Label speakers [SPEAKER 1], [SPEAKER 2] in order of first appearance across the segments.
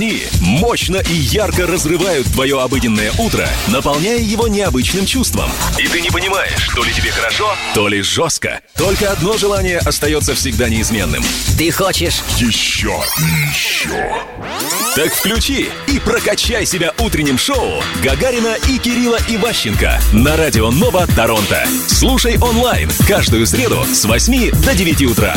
[SPEAKER 1] Они мощно и ярко разрывают твое обыденное утро, наполняя его необычным чувством. И ты не понимаешь, то ли тебе хорошо, то ли жестко. Только одно желание остается всегда неизменным.
[SPEAKER 2] Ты хочешь
[SPEAKER 1] Еще еще. Так включи и прокачай себя утренним шоу Гагарина и Кирилла Иващенко на радио Нова Торонто. Слушай онлайн каждую среду с 8 до 9 утра.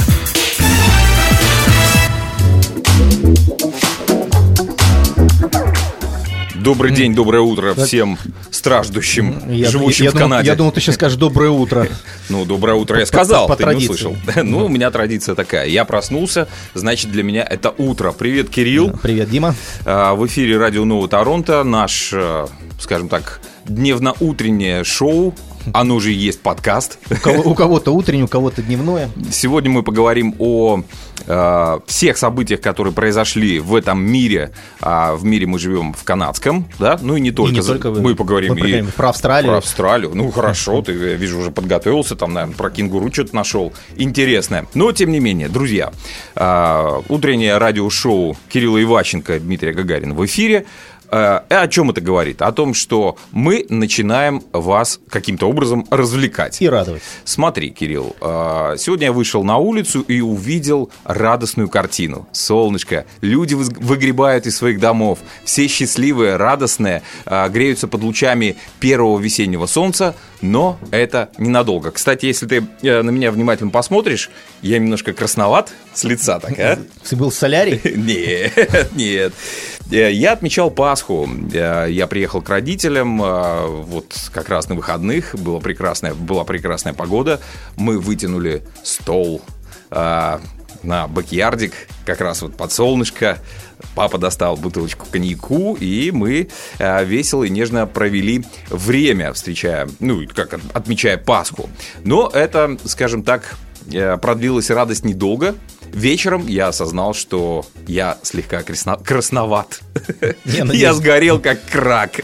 [SPEAKER 3] Добрый день, доброе утро всем страждущим,
[SPEAKER 4] Я,
[SPEAKER 3] живущим
[SPEAKER 4] я
[SPEAKER 3] в
[SPEAKER 4] думал-
[SPEAKER 3] Канаде.
[SPEAKER 4] я думал, ты сейчас скажешь доброе утро.
[SPEAKER 3] Ну, доброе утро я сказал,
[SPEAKER 4] по
[SPEAKER 3] ты не
[SPEAKER 4] традиции.
[SPEAKER 3] услышал. Ну, у меня традиция такая. Я проснулся, значит, для меня это утро. Привет, Кирилл.
[SPEAKER 4] Привет, Дима.
[SPEAKER 3] А, В эфире Радио Нового Торонто. Наш, э, скажем так, дневно-утреннее шоу. Оно же и есть подкаст.
[SPEAKER 4] У, кого- у кого-то утреннее, у кого-то дневное.
[SPEAKER 3] Сегодня мы поговорим о э, всех событиях, которые произошли в этом мире. А в мире мы живем в канадском, да? Ну и не только.
[SPEAKER 4] не только вы.
[SPEAKER 3] мы поговорим
[SPEAKER 4] Мы поговорим
[SPEAKER 3] и
[SPEAKER 4] про Австралию.
[SPEAKER 3] Про Австралию. Ну хорошо, ты, я вижу, уже подготовился, там, наверное, про кенгуру что-то нашел. Интересное. Но, тем не менее, друзья, э, утреннее радиошоу Кирилла Иващенко, Дмитрия Гагарина в эфире. Э, О чем это говорит? О том, что мы начинаем вас каким-то образом развлекать.
[SPEAKER 4] И радовать.
[SPEAKER 3] Смотри, Кирилл, э, сегодня я вышел на улицу и увидел радостную картину. Солнышко, люди выгребают из своих домов, все счастливые, радостные, э, греются под лучами первого весеннего солнца, но это ненадолго. Кстати, если ты э, на меня внимательно посмотришь, я немножко красноват с лица так, а?
[SPEAKER 4] Ты был солярий?
[SPEAKER 3] Нет, нет. Э, Я отмечал Пасху. Э, Я приехал к родителям вот как раз на выходных. Была прекрасная, была прекрасная погода. Мы вытянули стол на бакьярдик, как раз вот под солнышко. Папа достал бутылочку коньяку, и мы э, весело и нежно провели время, встречая, ну, как от- отмечая Пасху. Но это, скажем так, э, продлилась радость недолго. Вечером я осознал, что я слегка красно- красноват.
[SPEAKER 4] Я надеюсь.
[SPEAKER 3] Я сгорел как крак.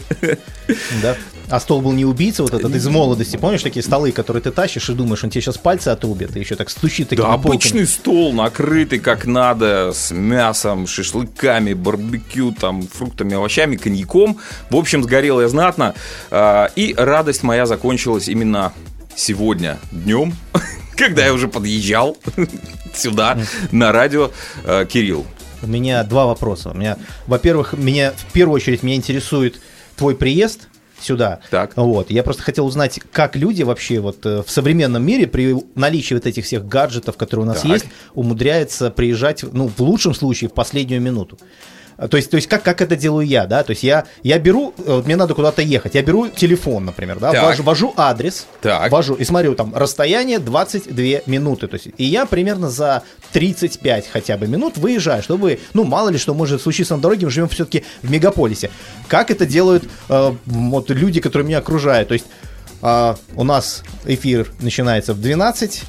[SPEAKER 4] Да. А стол был не убийца, вот этот из молодости. Помнишь такие столы, которые ты тащишь и думаешь, он тебе сейчас пальцы отрубит, и еще так стучит такими
[SPEAKER 3] Да,
[SPEAKER 4] полками.
[SPEAKER 3] обычный стол, накрытый как надо, с мясом, шашлыками, барбекю, там, фруктами, овощами, коньяком. В общем, сгорел я знатно. А, И радость моя закончилась именно сегодня днем, когда я уже подъезжал сюда на радио. А, Кирилл,
[SPEAKER 4] У меня два вопроса. У меня, во-первых, меня в первую очередь меня интересует твой приезд сюда.
[SPEAKER 3] Так.
[SPEAKER 4] Вот. Я просто хотел узнать, как люди вообще вот э, в современном мире при наличии вот этих всех гаджетов, которые у нас
[SPEAKER 3] Так.
[SPEAKER 4] есть, умудряются приезжать, ну, в лучшем случае, в последнюю минуту. А, То есть, то есть как, как это делаю я, да? То есть я, я беру, э, вот мне надо куда-то ехать, я беру телефон, например, да,
[SPEAKER 3] Так.
[SPEAKER 4] ввожу, ввожу адрес,
[SPEAKER 3] Так.
[SPEAKER 4] ввожу и смотрю, там, расстояние 22 минуты, то есть, и я примерно за 35 хотя бы минут выезжаю, чтобы, ну, мало ли что может случиться на дороге, мы живем все-таки в мегаполисе. Как это делают э, вот люди, которые меня окружают? То есть а, у нас эфир начинается в 12,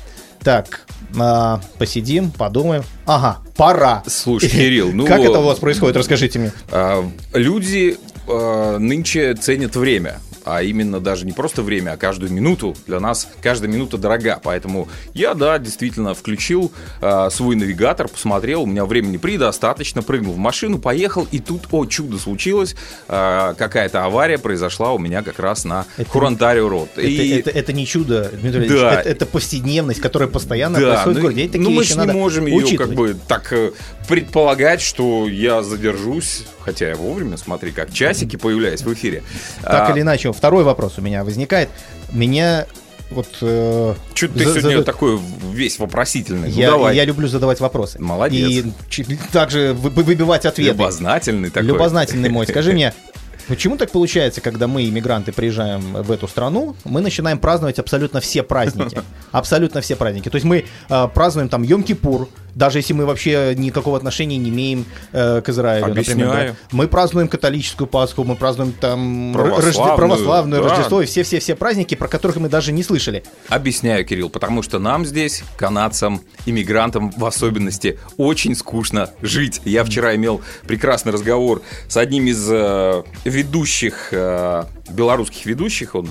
[SPEAKER 4] так, а, посидим, подумаем. Ага, пора.
[SPEAKER 3] Слушай, Кирилл, ну-
[SPEAKER 4] Как это у вас происходит, расскажите мне.
[SPEAKER 3] А, Люди а, нынче ценят время. А именно даже не просто время, а каждую минуту. Для нас каждая минута дорога. Поэтому я, да, действительно включил а, свой навигатор, посмотрел, у меня времени предостаточно, прыгнул в машину, поехал, и тут, о, чудо случилось, а, какая-то авария произошла у меня как раз на
[SPEAKER 4] Это-
[SPEAKER 3] Хурантарио Род.
[SPEAKER 4] Это, это- это не чудо, Дмитрий
[SPEAKER 3] Да.
[SPEAKER 4] это, это повседневность, которая постоянно
[SPEAKER 3] Да,
[SPEAKER 4] происходит в
[SPEAKER 3] ну,
[SPEAKER 4] городе. И такие
[SPEAKER 3] ну, мы же не можем ее как бы так э, предполагать, что я задержусь, хотя я вовремя, смотри, как часики появляюсь в эфире.
[SPEAKER 4] Так
[SPEAKER 3] А,
[SPEAKER 4] или иначе, второй вопрос у меня возникает. Меня вот... э,
[SPEAKER 3] Чё-то ты сегодня
[SPEAKER 4] зада-
[SPEAKER 3] такой весь вопросительный. Ну,
[SPEAKER 4] я,
[SPEAKER 3] давай.
[SPEAKER 4] я люблю задавать вопросы.
[SPEAKER 3] Молодец.
[SPEAKER 4] И также вы- вы- выбивать ответы.
[SPEAKER 3] Любознательный такой.
[SPEAKER 4] Любознательный мой. Скажи мне, почему так получается, когда мы, иммигранты, приезжаем в эту страну, мы начинаем праздновать абсолютно все праздники? Абсолютно все праздники. То есть мы э, празднуем там Йом-Кипур, даже если мы вообще никакого отношения не имеем э, к Израилю, например.
[SPEAKER 3] Объясняю.
[SPEAKER 4] да. Мы празднуем католическую Пасху, мы празднуем там
[SPEAKER 3] Православную,
[SPEAKER 4] Рожде- православную
[SPEAKER 3] да.
[SPEAKER 4] Рождество и все-все-все праздники, про которых мы даже не слышали.
[SPEAKER 3] Объясняю, Кирилл, потому что нам здесь, канадцам, иммигрантам в особенности, очень скучно жить. Я вчера имел прекрасный разговор с одним из э, ведущих, э, белорусских ведущих, он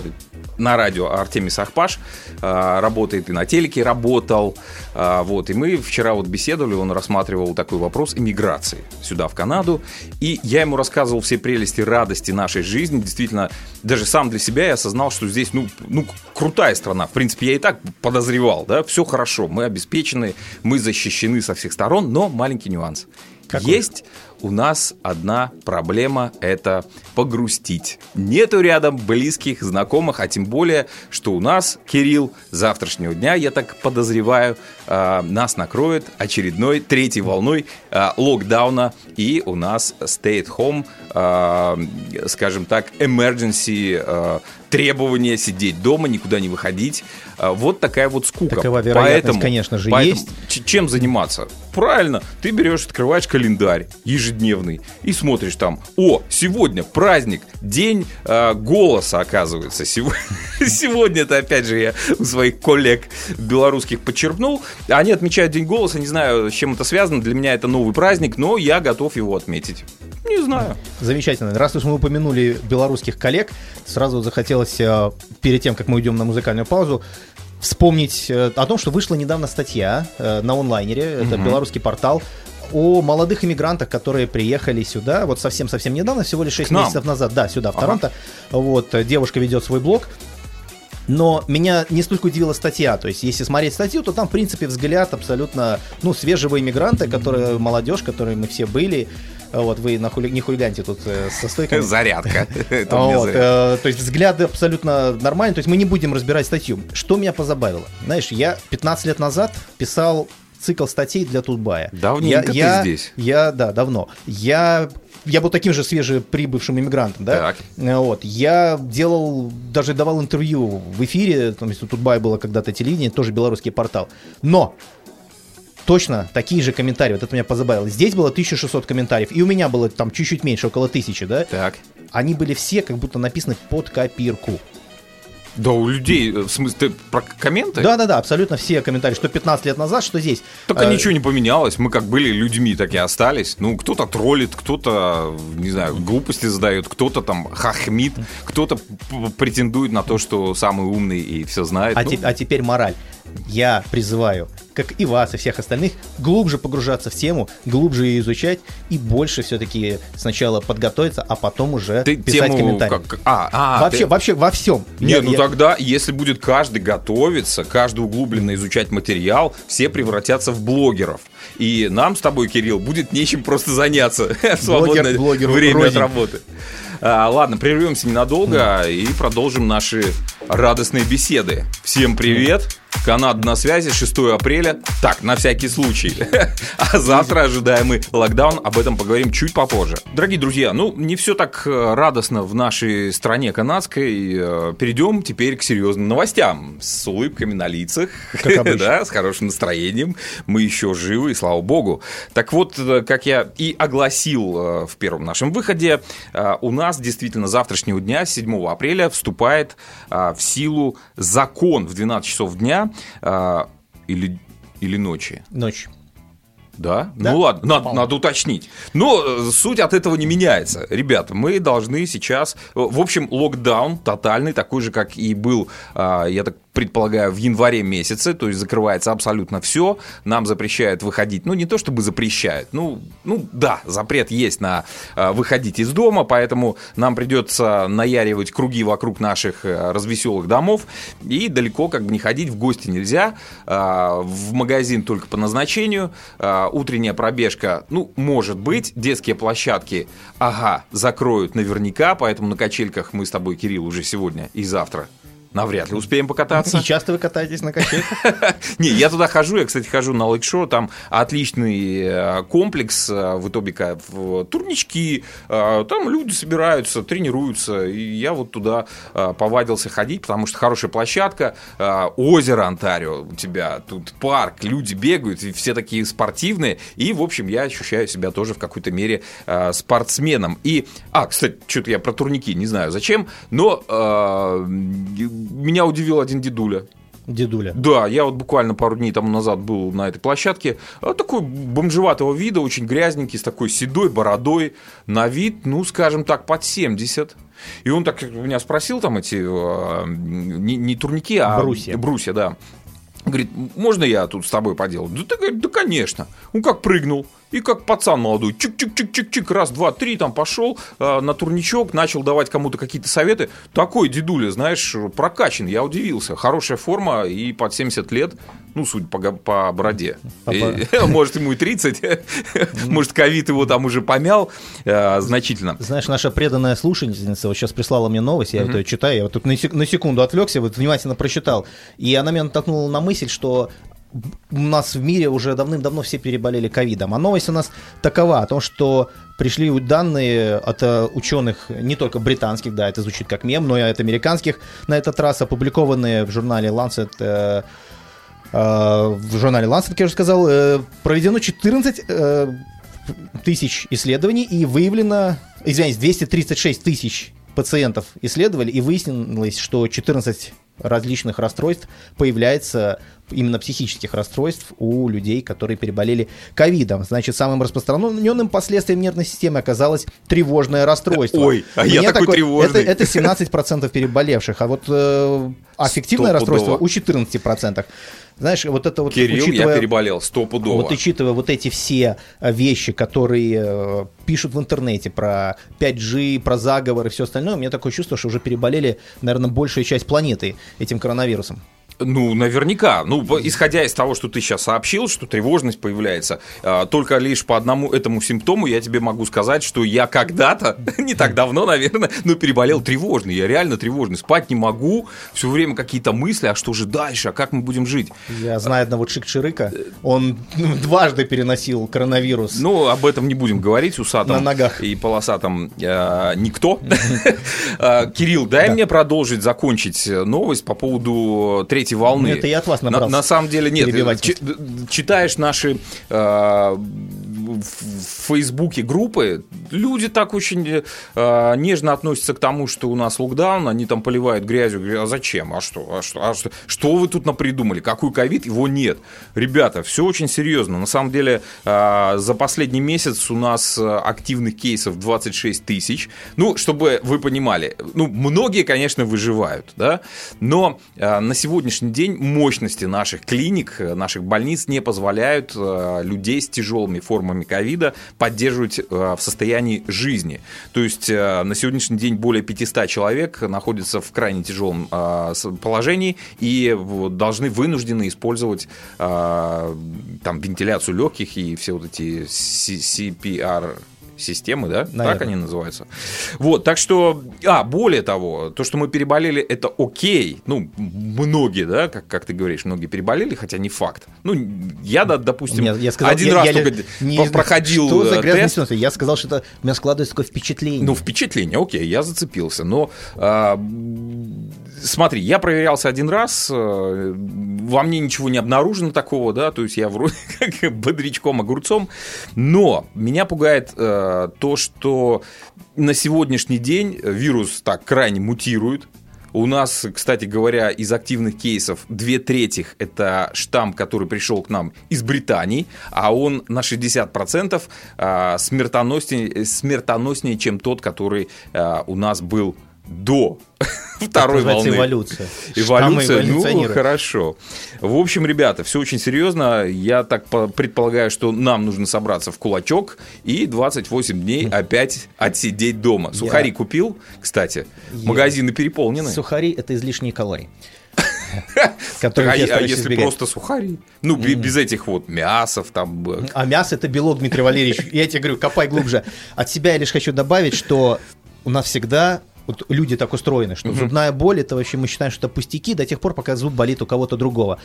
[SPEAKER 3] на радио Артемий Сахпаш, э, работает и на телеке работал, э, вот, и мы вчера вот беседовали, он рассматривал такой вопрос иммиграции сюда, в Канаду. И я ему рассказывал все прелести, радости нашей жизни. Действительно, даже сам для себя я осознал, что здесь, ну, ну крутая страна. В принципе, я и так подозревал, да, все хорошо, мы обеспечены, мы защищены со всех сторон, но маленький нюанс.
[SPEAKER 4] Какой?
[SPEAKER 3] Есть у нас одна проблема – это погрустить. Нету рядом близких, знакомых, а тем более, что у нас, Кирилл, завтрашнего дня, я так подозреваю, а, нас накроет очередной третьей волной а, локдауна, и у нас stay at home, а, скажем так, emergency требование сидеть дома, никуда не выходить. Вот такая вот скука.
[SPEAKER 4] Такова вероятность, конечно же, есть.
[SPEAKER 3] ч- Чем заниматься? Правильно, ты берешь, открываешь календарь ежедневный и смотришь там, о, сегодня праздник, день э, голоса, оказывается. Сего- Сегодня это, опять же, я у своих коллег белорусских подчеркнул. Они отмечают День голоса, не знаю, с чем это связано. Для меня это новый праздник, но я готов его отметить. Не знаю.
[SPEAKER 4] Замечательно. Раз уж мы упомянули белорусских коллег, сразу захотелось э, перед тем, как мы уйдем на музыкальную паузу, вспомнить э, о том, что вышла недавно статья э, на онлайнере, это белорусский портал, о молодых иммигрантах, которые приехали сюда, вот совсем-совсем недавно, всего лишь 6
[SPEAKER 3] нам?
[SPEAKER 4] месяцев назад, да, сюда, в
[SPEAKER 3] Ага.
[SPEAKER 4] Торонто. Вот, э, девушка ведет свой блог, но меня не столько удивила статья. То есть, если смотреть статью, то там, в принципе, взгляд абсолютно, ну, свежего иммигранта, которые молодежь, которые мы все были. Вот, вы на хули- не хулиганьте тут э, со стойками.
[SPEAKER 3] Зарядка.
[SPEAKER 4] Вот, э, то есть взгляды абсолютно нормальные, то есть мы не будем разбирать статью. Что меня позабавило? Знаешь, я 15 лет назад писал цикл статей для Тутбая.
[SPEAKER 3] Давненько
[SPEAKER 4] я,
[SPEAKER 3] ты
[SPEAKER 4] я-
[SPEAKER 3] здесь.
[SPEAKER 4] Я, да, давно. Я, я был таким же свежеприбывшим иммигрантом, да?
[SPEAKER 3] Так.
[SPEAKER 4] Э, Вот, я делал, даже давал интервью в эфире, там, если у Тутбая было когда-то телевидение, тоже белорусский портал. Но точно такие же комментарии, вот это меня позабавило. Здесь было 1600 комментариев, и у меня было там чуть-чуть меньше, около тысячи, да?
[SPEAKER 3] Так.
[SPEAKER 4] они были все как будто написаны под копирку.
[SPEAKER 3] Да, у людей, э, в смысле, ты про комменты?
[SPEAKER 4] Да-да-да, абсолютно все комментарии, что 15 лет назад, что здесь.
[SPEAKER 3] Только
[SPEAKER 4] Э,
[SPEAKER 3] ничего не поменялось. Мы как были людьми, так и остались. Ну, кто-то троллит, кто-то, не знаю, глупости задает, кто-то там хахмит, кто-то претендует на то, что самый умный и все знает.
[SPEAKER 4] А,
[SPEAKER 3] Ну,
[SPEAKER 4] те- а теперь мораль. Я призываю, как и вас, и всех остальных, глубже погружаться в тему, глубже ее изучать и больше все-таки сначала подготовиться, а потом уже
[SPEAKER 3] ты
[SPEAKER 4] писать
[SPEAKER 3] тему
[SPEAKER 4] комментарии.
[SPEAKER 3] как- А, а,
[SPEAKER 4] вообще,
[SPEAKER 3] ты-
[SPEAKER 4] вообще во всем.
[SPEAKER 3] Нет,
[SPEAKER 4] Я-
[SPEAKER 3] ну
[SPEAKER 4] я-
[SPEAKER 3] тогда, если будет каждый готовиться, каждый углубленно изучать материал, все превратятся в блогеров. И нам с тобой, Кирилл, будет нечем просто заняться в свободное
[SPEAKER 4] блогеру
[SPEAKER 3] время от
[SPEAKER 4] рознь.
[SPEAKER 3] работы. А, ладно, прервемся ненадолго и продолжим наши радостные беседы. Всем привет! Канада на связи, 6 апреля. Так, на всякий случай. А завтра ожидаемый локдаун, об этом поговорим чуть попозже. Дорогие друзья, ну, не все так э, радостно в нашей стране канадской. Э, Перейдем теперь к серьезным новостям. С улыбками на лицах. Да, с хорошим настроением. Мы еще живы, и слава богу. Так вот, э, как я и огласил в первом нашем выходе, у нас действительно завтрашнего дня, с 7 апреля, вступает в силу закон в 12 часов дня э, или, или ночи.
[SPEAKER 4] Ночь.
[SPEAKER 3] Да?
[SPEAKER 4] Да.
[SPEAKER 3] Ну ладно, надо, надо уточнить. Но э, суть от этого не меняется. Ребята, мы должны сейчас... э, В общем, локдаун тотальный, такой же, как и был, а, я так предполагаю, в январе месяце, то есть закрывается абсолютно все, нам запрещают выходить, ну не то чтобы запрещают, ну, ну да, запрет есть на а, выходить из дома, поэтому нам придется наяривать круги вокруг наших э, развеселых домов. И далеко как бы не ходить, в гости нельзя, а, в магазин только по назначению, а, утренняя пробежка, ну, может быть, детские площадки, ага, закроют наверняка, поэтому на качельках мы с тобой, Кирилл, уже сегодня и завтра навряд ли успеем покататься.
[SPEAKER 4] И часто вы катаетесь на качельках?
[SPEAKER 3] Не, я туда хожу, я, кстати, хожу на лейк-шоу, там отличный э, комплекс э, в Итобика, турнички, э, там люди собираются, тренируются, и я вот туда повадился ходить, потому что хорошая площадка, озеро Онтарио у тебя, тут парк, люди бегают, и все такие спортивные, и, в общем, я ощущаю себя тоже в какой-то мере спортсменом. И, а, кстати, что-то я про турники не знаю зачем, но меня удивил один дедуля.
[SPEAKER 4] Дедуля.
[SPEAKER 3] Да, я вот буквально пару дней тому назад был на этой площадке. А, Такой бомжеватого вида, очень грязненький, с такой седой бородой. На вид, ну, скажем так, под 70. И он так меня спросил там эти, э, не, не турники, а
[SPEAKER 4] Брусья.
[SPEAKER 3] брусья, да. Говорит, можно я тут с тобой поделаю? Да ты да конечно. Он как прыгнул. И как пацан молодой, чик-чик-чик-чик-чик, раз, два, три, там пошел э, на турничок, начал давать кому-то какие-то советы. Такой дедуля, знаешь, прокачан, я удивился. Хорошая форма и под 70 лет, ну, судя по, по бороде. И, может, ему и 30, может, ковид его там уже помял э, значительно.
[SPEAKER 4] Знаешь, наша преданная слушательница вот сейчас прислала мне новость, я вот ее читаю, я вот тут на секунду отвлекся, вот внимательно прочитал, и она меня натолкнула на мысль, что у нас в мире уже давным-давно все переболели ковидом. А новость у нас такова, о том, что пришли данные от э, ученых, не только британских, да, это звучит как мем, но и от американских, на этот раз опубликованные в журнале Lancet э, э, в журнале Lancet, как я уже сказал, э, проведено 14 э, тысяч исследований и выявлено, извиняюсь, 236 тысяч пациентов исследовали и выяснилось, что 14 различных расстройств появляется именно психических расстройств у людей, которые переболели ковидом. Значит, самым распространенным последствием нервной системы оказалось тревожное расстройство.
[SPEAKER 3] Ой, а я
[SPEAKER 4] Мне
[SPEAKER 3] такой тревожный.
[SPEAKER 4] Это, это 17% переболевших, а вот э, аффективное расстройство у 14%. Знаешь, вот это вот
[SPEAKER 3] Кирилл, я
[SPEAKER 4] учитывая-
[SPEAKER 3] переболел, стопудово.
[SPEAKER 4] вот учитывая вот эти все э, вещи, которые э, пишут в интернете про 5G, про заговор и все остальное, у меня такое чувство, что уже переболели, наверное, большая часть планеты этим коронавирусом.
[SPEAKER 3] Ну, наверняка. Ну, исходя из того, что ты сейчас сообщил, что тревожность появляется, а, только лишь по одному этому симптому я тебе могу сказать, что я когда-то, не так давно, наверное, но переболел тревожный. Я реально тревожный. Спать не могу, все время какие-то мысли, а что же дальше, а как мы будем жить?
[SPEAKER 4] Я знаю одного Чик-Чирыка, он ну, дважды переносил коронавирус.
[SPEAKER 3] Ну, об этом не будем говорить, усатым
[SPEAKER 4] На ногах.
[SPEAKER 3] и полосатым э, никто. Э, Кирилл, дай мне продолжить, закончить новость по поводу третьей волны.
[SPEAKER 4] Ну, это я от вас
[SPEAKER 3] На-
[SPEAKER 4] набрался.
[SPEAKER 3] На самом деле нет. Чи- Читаешь наши э, в в Фейсбуке группы, люди так очень э, нежно относятся к тому, что у нас локдаун, они там поливают грязью, говорят, а зачем, а что, а что, а что, что вы тут напридумали, какой ковид, его нет. Ребята, все очень серьезно. На самом деле, э, за последний месяц у нас э, активных кейсов 26 тысяч. Ну, чтобы вы понимали, ну, многие, конечно, выживают, да, но э, на сегодняшний день мощности наших клиник, э, наших больниц не позволяют э, людей с тяжелыми формами ковида поддерживать э, в состоянии жизни. То есть на сегодняшний день более 500 человек находятся в крайне тяжелом положении и должны вынуждены использовать там вентиляцию легких и все вот эти CPR системы, да? Так
[SPEAKER 4] Наверное.
[SPEAKER 3] они называются. Вот, так что, а, более того, то, что мы переболели, это окей. Ну, многие, да, как, как ты говоришь, многие переболели, хотя не факт. Ну, я, да, допустим,
[SPEAKER 4] Мне- я сказал,
[SPEAKER 3] один
[SPEAKER 4] я-
[SPEAKER 3] раз
[SPEAKER 4] я
[SPEAKER 3] только
[SPEAKER 4] не-
[SPEAKER 3] проходил
[SPEAKER 4] Что за
[SPEAKER 3] э, тест.
[SPEAKER 4] смысл? Я сказал, что это у меня складывается такое впечатление.
[SPEAKER 3] Ну, впечатление, окей, я зацепился. Но а, смотри, я проверялся один раз, э, во мне ничего не обнаружено такого, да, то есть я вроде как бодрячком, огурцом. Но меня пугает э, то, что на сегодняшний день вирус так крайне мутирует. У нас, кстати говоря, из активных кейсов две трети это штамм, который пришел к нам из Британии, а он на 60% а, смертоноснее, смертоноснее, чем тот, который а, у нас был до второй волны.
[SPEAKER 4] эволюция.
[SPEAKER 3] Эволюция, ну, хорошо. В общем, ребята, все очень серьезно. Я так по- предполагаю, что нам нужно собраться в кулачок и 28 дней опять отсидеть дома. Сухари купил, кстати. Магазины переполнены.
[SPEAKER 4] Сухари это излишние калории.
[SPEAKER 3] Так,
[SPEAKER 4] Которых
[SPEAKER 3] а,
[SPEAKER 4] я
[SPEAKER 3] а если
[SPEAKER 4] избегать.
[SPEAKER 3] просто сухари? Ну, бе- без этих вот мясов там.
[SPEAKER 4] А мясо это белок, Дмитрий Валерьевич. Я тебе говорю, копай глубже. От себя я лишь хочу добавить, что у нас всегда вот люди так устроены, что зубная боль это вообще мы считаем, что это пустяки до тех пор, пока зуб болит у кого-то другого.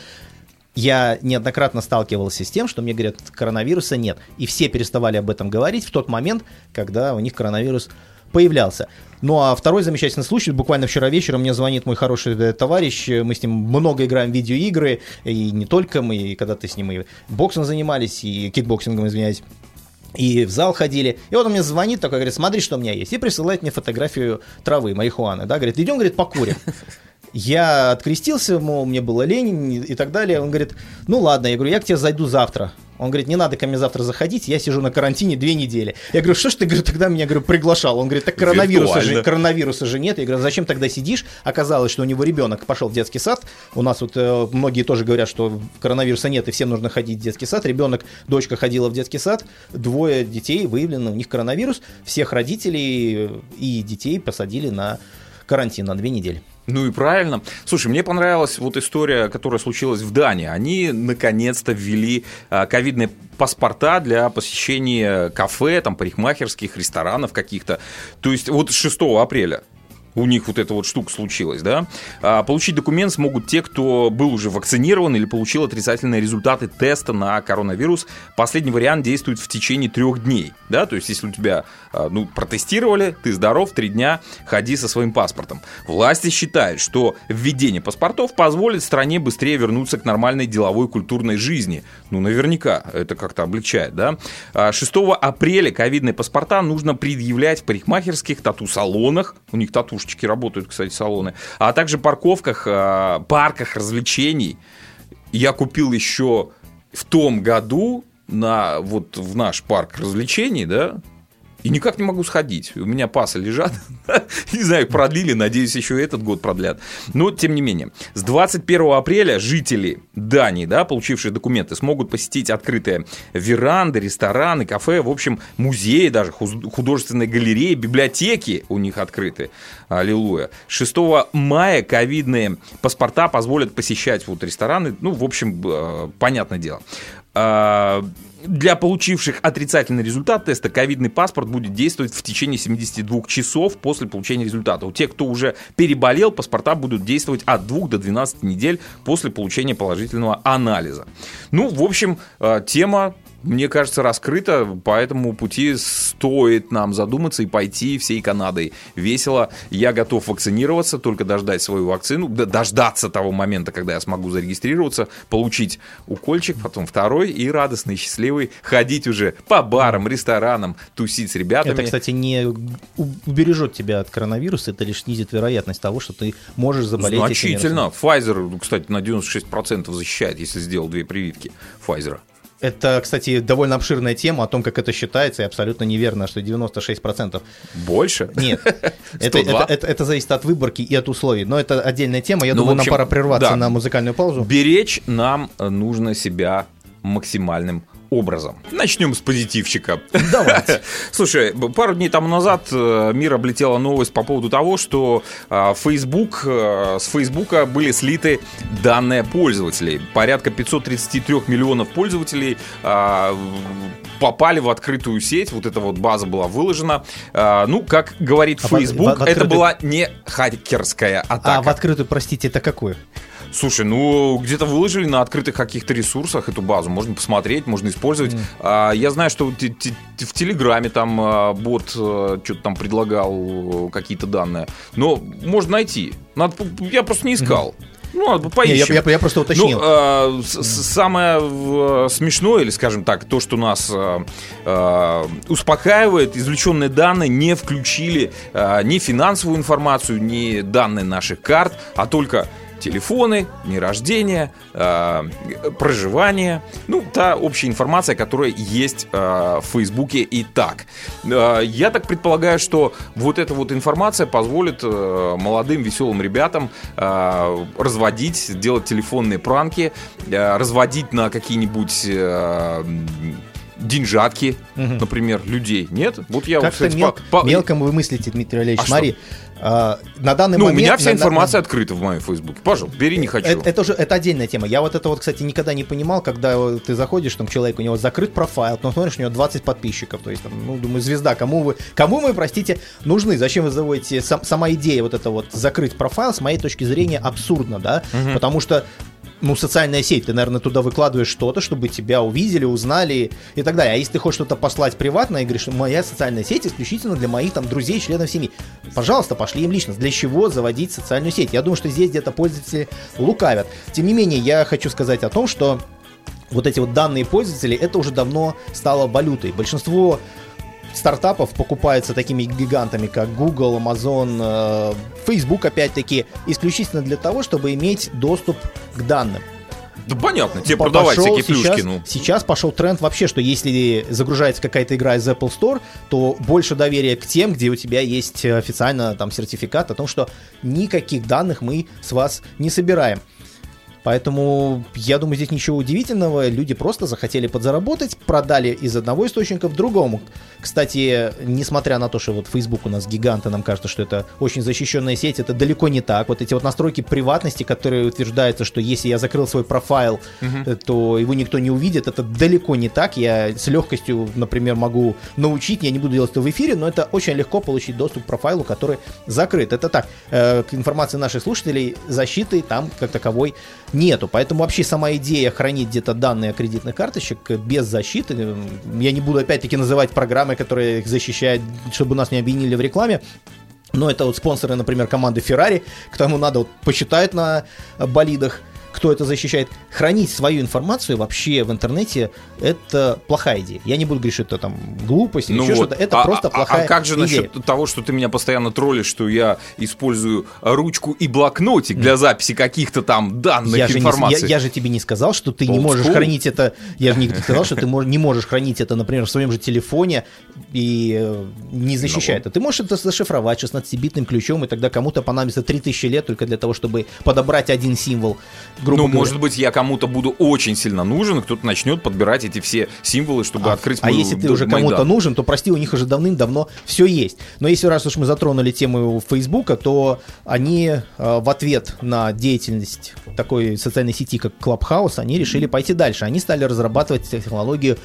[SPEAKER 4] Я неоднократно сталкивался с тем, что мне говорят, коронавируса нет. И все переставали об этом говорить в тот момент, когда у них коронавирус появлялся. Ну а второй замечательный случай, буквально вчера вечером мне звонит мой хороший э, товарищ, э, мы с ним много играем в видеоигры, и не только мы, и когда-то с ним и боксом занимались, и кикбоксингом, извиняюсь. И в зал ходили. И вот он мне звонит, такой говорит, смотри, что у меня есть. И присылает мне фотографию травы, марихуаны. Да, говорит, идем, говорит, покурим. Я открестился, мол, мне было лень и так далее. Он говорит, ну ладно, я говорю, я к тебе зайду завтра. Он говорит, не надо ко мне завтра заходить, я сижу на карантине две недели. Я говорю, что ж ты говорю, тогда меня говорю, приглашал? Он говорит, так коронавируса же, коронавируса же нет. Я говорю, зачем тогда сидишь? Оказалось, что у него ребенок пошел в детский сад. У нас вот э, многие тоже говорят, что коронавируса нет, и всем нужно ходить в детский сад. Ребенок, дочка ходила в детский сад, двое детей выявлено, у них коронавирус. Всех родителей и детей посадили на карантин на две недели.
[SPEAKER 3] Ну и правильно. Слушай, мне понравилась вот история, которая случилась в Дании. Они наконец-то ввели а, ковидные паспорта для посещения кафе, там, парикмахерских, ресторанов каких-то. То есть вот 6 апреля у них вот эта вот штука случилась, да, а, получить документ смогут те, кто был уже вакцинирован или получил отрицательные результаты теста на коронавирус. Последний вариант действует в течение трех дней, да, то есть если у тебя, а, ну, протестировали, ты здоров, три дня, ходи со своим паспортом. Власти считают, что введение паспортов позволит стране быстрее вернуться к нормальной деловой культурной жизни. Ну, наверняка, это как-то облегчает, да. 6 а, апреля ковидные паспорта нужно предъявлять в парикмахерских, тату-салонах, у них тату девушечки работают, кстати, салоны, а также парковках, э, парках развлечений. Я купил еще в том году на вот в наш парк развлечений, да, и никак не могу сходить. У меня пасы лежат. не знаю, продлили, надеюсь, еще этот год продлят. Но, тем не менее, с 21 апреля жители Дании, да, получившие документы, смогут посетить открытые веранды, рестораны, кафе, в общем, музеи даже, художественные галереи, библиотеки у них открыты. Аллилуйя. 6 мая ковидные паспорта позволят посещать вот рестораны. Ну, в общем, э, понятное дело. Для получивших отрицательный результат теста ковидный паспорт будет действовать в течение 72 часов после получения результата. У тех, кто уже переболел, паспорта будут действовать от 2 до 12 недель после получения положительного анализа. Ну, в общем, э, тема мне кажется, раскрыто, по этому пути стоит нам задуматься и пойти всей Канадой. Весело. Я готов вакцинироваться, только дождать свою вакцину, дождаться того момента, когда я смогу зарегистрироваться, получить укольчик, потом второй и радостный, счастливый ходить уже по барам, ресторанам, тусить с ребятами.
[SPEAKER 4] Это, кстати, не убережет тебя от коронавируса, это лишь снизит вероятность того, что ты можешь заболеть.
[SPEAKER 3] Значительно. Pfizer, кстати, на 96% защищает, если сделал две прививки Pfizer.
[SPEAKER 4] Это, кстати, довольно обширная тема о том, как это считается, и абсолютно неверно, что 96%.
[SPEAKER 3] Больше?
[SPEAKER 4] Нет. Это, это, это, это зависит от выборки и от условий. Но это отдельная тема. Я ну, думаю, общем, нам пора прерваться да. на музыкальную паузу.
[SPEAKER 3] Беречь нам нужно себя максимальным образом. Начнем с позитивчика.
[SPEAKER 4] Давайте.
[SPEAKER 3] Слушай, пару дней тому назад э, мир облетела новость по поводу того, что э, Facebook, э, с Фейсбука были слиты данные пользователей. Порядка 533 миллионов пользователей попали в открытую сеть, вот эта вот база была выложена. Ну, как говорит а Facebook, это была не хакерская атака.
[SPEAKER 4] А в открытую, простите, это какую?
[SPEAKER 3] Слушай, ну где-то выложили на открытых каких-то ресурсах эту базу, можно посмотреть, можно использовать. Mm. А, я знаю, что в Телеграме там а, бот а, что-то там предлагал какие-то данные, но можно найти. Надо, я просто не искал. Mm. Ну,
[SPEAKER 4] надо поищем. Я, я, я просто уточнил.
[SPEAKER 3] Ну, э, самое э, смешное, или, скажем так, то, что нас э, э, успокаивает, извлеченные данные не включили э, ни финансовую информацию, ни данные наших карт, а только телефоны, дни рождения, э, проживание, ну, та общая информация, которая есть э, в Фейсбуке и так. Э, я так предполагаю, что вот эта вот информация позволит э, молодым веселым ребятам э, разводить, делать телефонные пранки, э, разводить на какие-нибудь э, деньжатки, угу. например, людей. Нет?
[SPEAKER 4] Вот я Как-то вот, мел... по... мелко вы мыслите, Дмитрий Олегович. А Смотри, что?
[SPEAKER 3] А, на данный ну, момент... у меня вся на, информация на... открыта в моем фейсбуке. Пожалуйста, бери, не хочу.
[SPEAKER 4] Это, это уже это отдельная тема. Я вот это вот, кстати, никогда не понимал, когда ты заходишь, там человек, у него закрыт профайл, потом смотришь, у него 20 подписчиков. То есть, там, ну, думаю, звезда, кому вы, кому вы, простите, нужны? Зачем вы заводите? Сам, сама идея вот это вот закрыть профайл, с моей точки зрения, абсурдна, да? Угу. Потому что ну, социальная сеть, ты, наверное, туда выкладываешь что-то, чтобы тебя увидели, узнали и так далее. А если ты хочешь что-то послать приватно и говоришь, моя социальная сеть исключительно для моих там друзей, членов семьи, пожалуйста, пошли им лично. Для чего заводить социальную сеть? Я думаю, что здесь где-то пользователи лукавят. Тем не менее, я хочу сказать о том, что вот эти вот данные пользователей, это уже давно стало валютой. Большинство стартапов покупается такими гигантами, как Google, Amazon, э, Facebook, опять-таки, исключительно для того, чтобы иметь доступ к данным.
[SPEAKER 3] Да понятно, тебе продавать
[SPEAKER 4] пошел
[SPEAKER 3] всякие
[SPEAKER 4] сейчас,
[SPEAKER 3] плюшки, ну.
[SPEAKER 4] Сейчас пошел тренд вообще, что если загружается какая-то игра из Apple Store, то больше доверия к тем, где у тебя есть официально там сертификат о том, что никаких данных мы с вас не собираем. Поэтому я думаю, здесь ничего удивительного. Люди просто захотели подзаработать, продали из одного источника в другому. Кстати, несмотря на то, что вот Facebook у нас гигант, и нам кажется, что это очень защищенная сеть, это далеко не так. Вот эти вот настройки приватности, которые утверждаются, что если я закрыл свой профайл, uh то его никто не увидит, это далеко не так. Я с легкостью, например, могу научить, я не буду делать это в эфире, но это очень легко получить доступ к профайлу, который закрыт. Это так, э, к информации наших слушателей, защиты там как таковой нету. Поэтому вообще сама идея хранить где-то данные кредитных карточек без защиты, я не буду опять-таки называть программы, которые их защищают, чтобы нас не обвинили в рекламе, но это вот спонсоры, например, команды Ferrari, к тому надо вот посчитать на болидах, кто это защищает. Хранить свою информацию вообще в интернете это плохая идея. Я не буду говорить, что это там глупость или
[SPEAKER 3] Ну
[SPEAKER 4] еще
[SPEAKER 3] вот.
[SPEAKER 4] что-то. Это
[SPEAKER 3] А-
[SPEAKER 4] просто
[SPEAKER 3] а-
[SPEAKER 4] плохая
[SPEAKER 3] А как же
[SPEAKER 4] идея.
[SPEAKER 3] насчет того, что ты меня постоянно троллишь, что я использую ручку и блокнотик для записи каких-то там данных
[SPEAKER 4] Я же, не,
[SPEAKER 3] информации?
[SPEAKER 4] я, я же тебе не сказал, что ты не
[SPEAKER 3] Old
[SPEAKER 4] можешь
[SPEAKER 3] school.
[SPEAKER 4] хранить это. Я же не сказал, что ты не можешь хранить это, например, в своем же телефоне и э, не защищать это. Ты можешь это зашифровать 16-битным ключом, и тогда кому-то понадобится 3000 лет только для того, чтобы подобрать один символ. Грубо
[SPEAKER 3] ну,
[SPEAKER 4] говоря.
[SPEAKER 3] может быть, я кому-то буду очень сильно нужен, и кто-то начнет подбирать эти все символы, чтобы открыть
[SPEAKER 4] А
[SPEAKER 3] мою-
[SPEAKER 4] если ты уже кому-то нужен, то прости, у них уже давным-давно все есть. Но если раз уж мы затронули тему Фейсбука, то они э, в ответ на деятельность такой социальной сети, как Clubhouse, они решили пойти дальше. Они стали разрабатывать технологию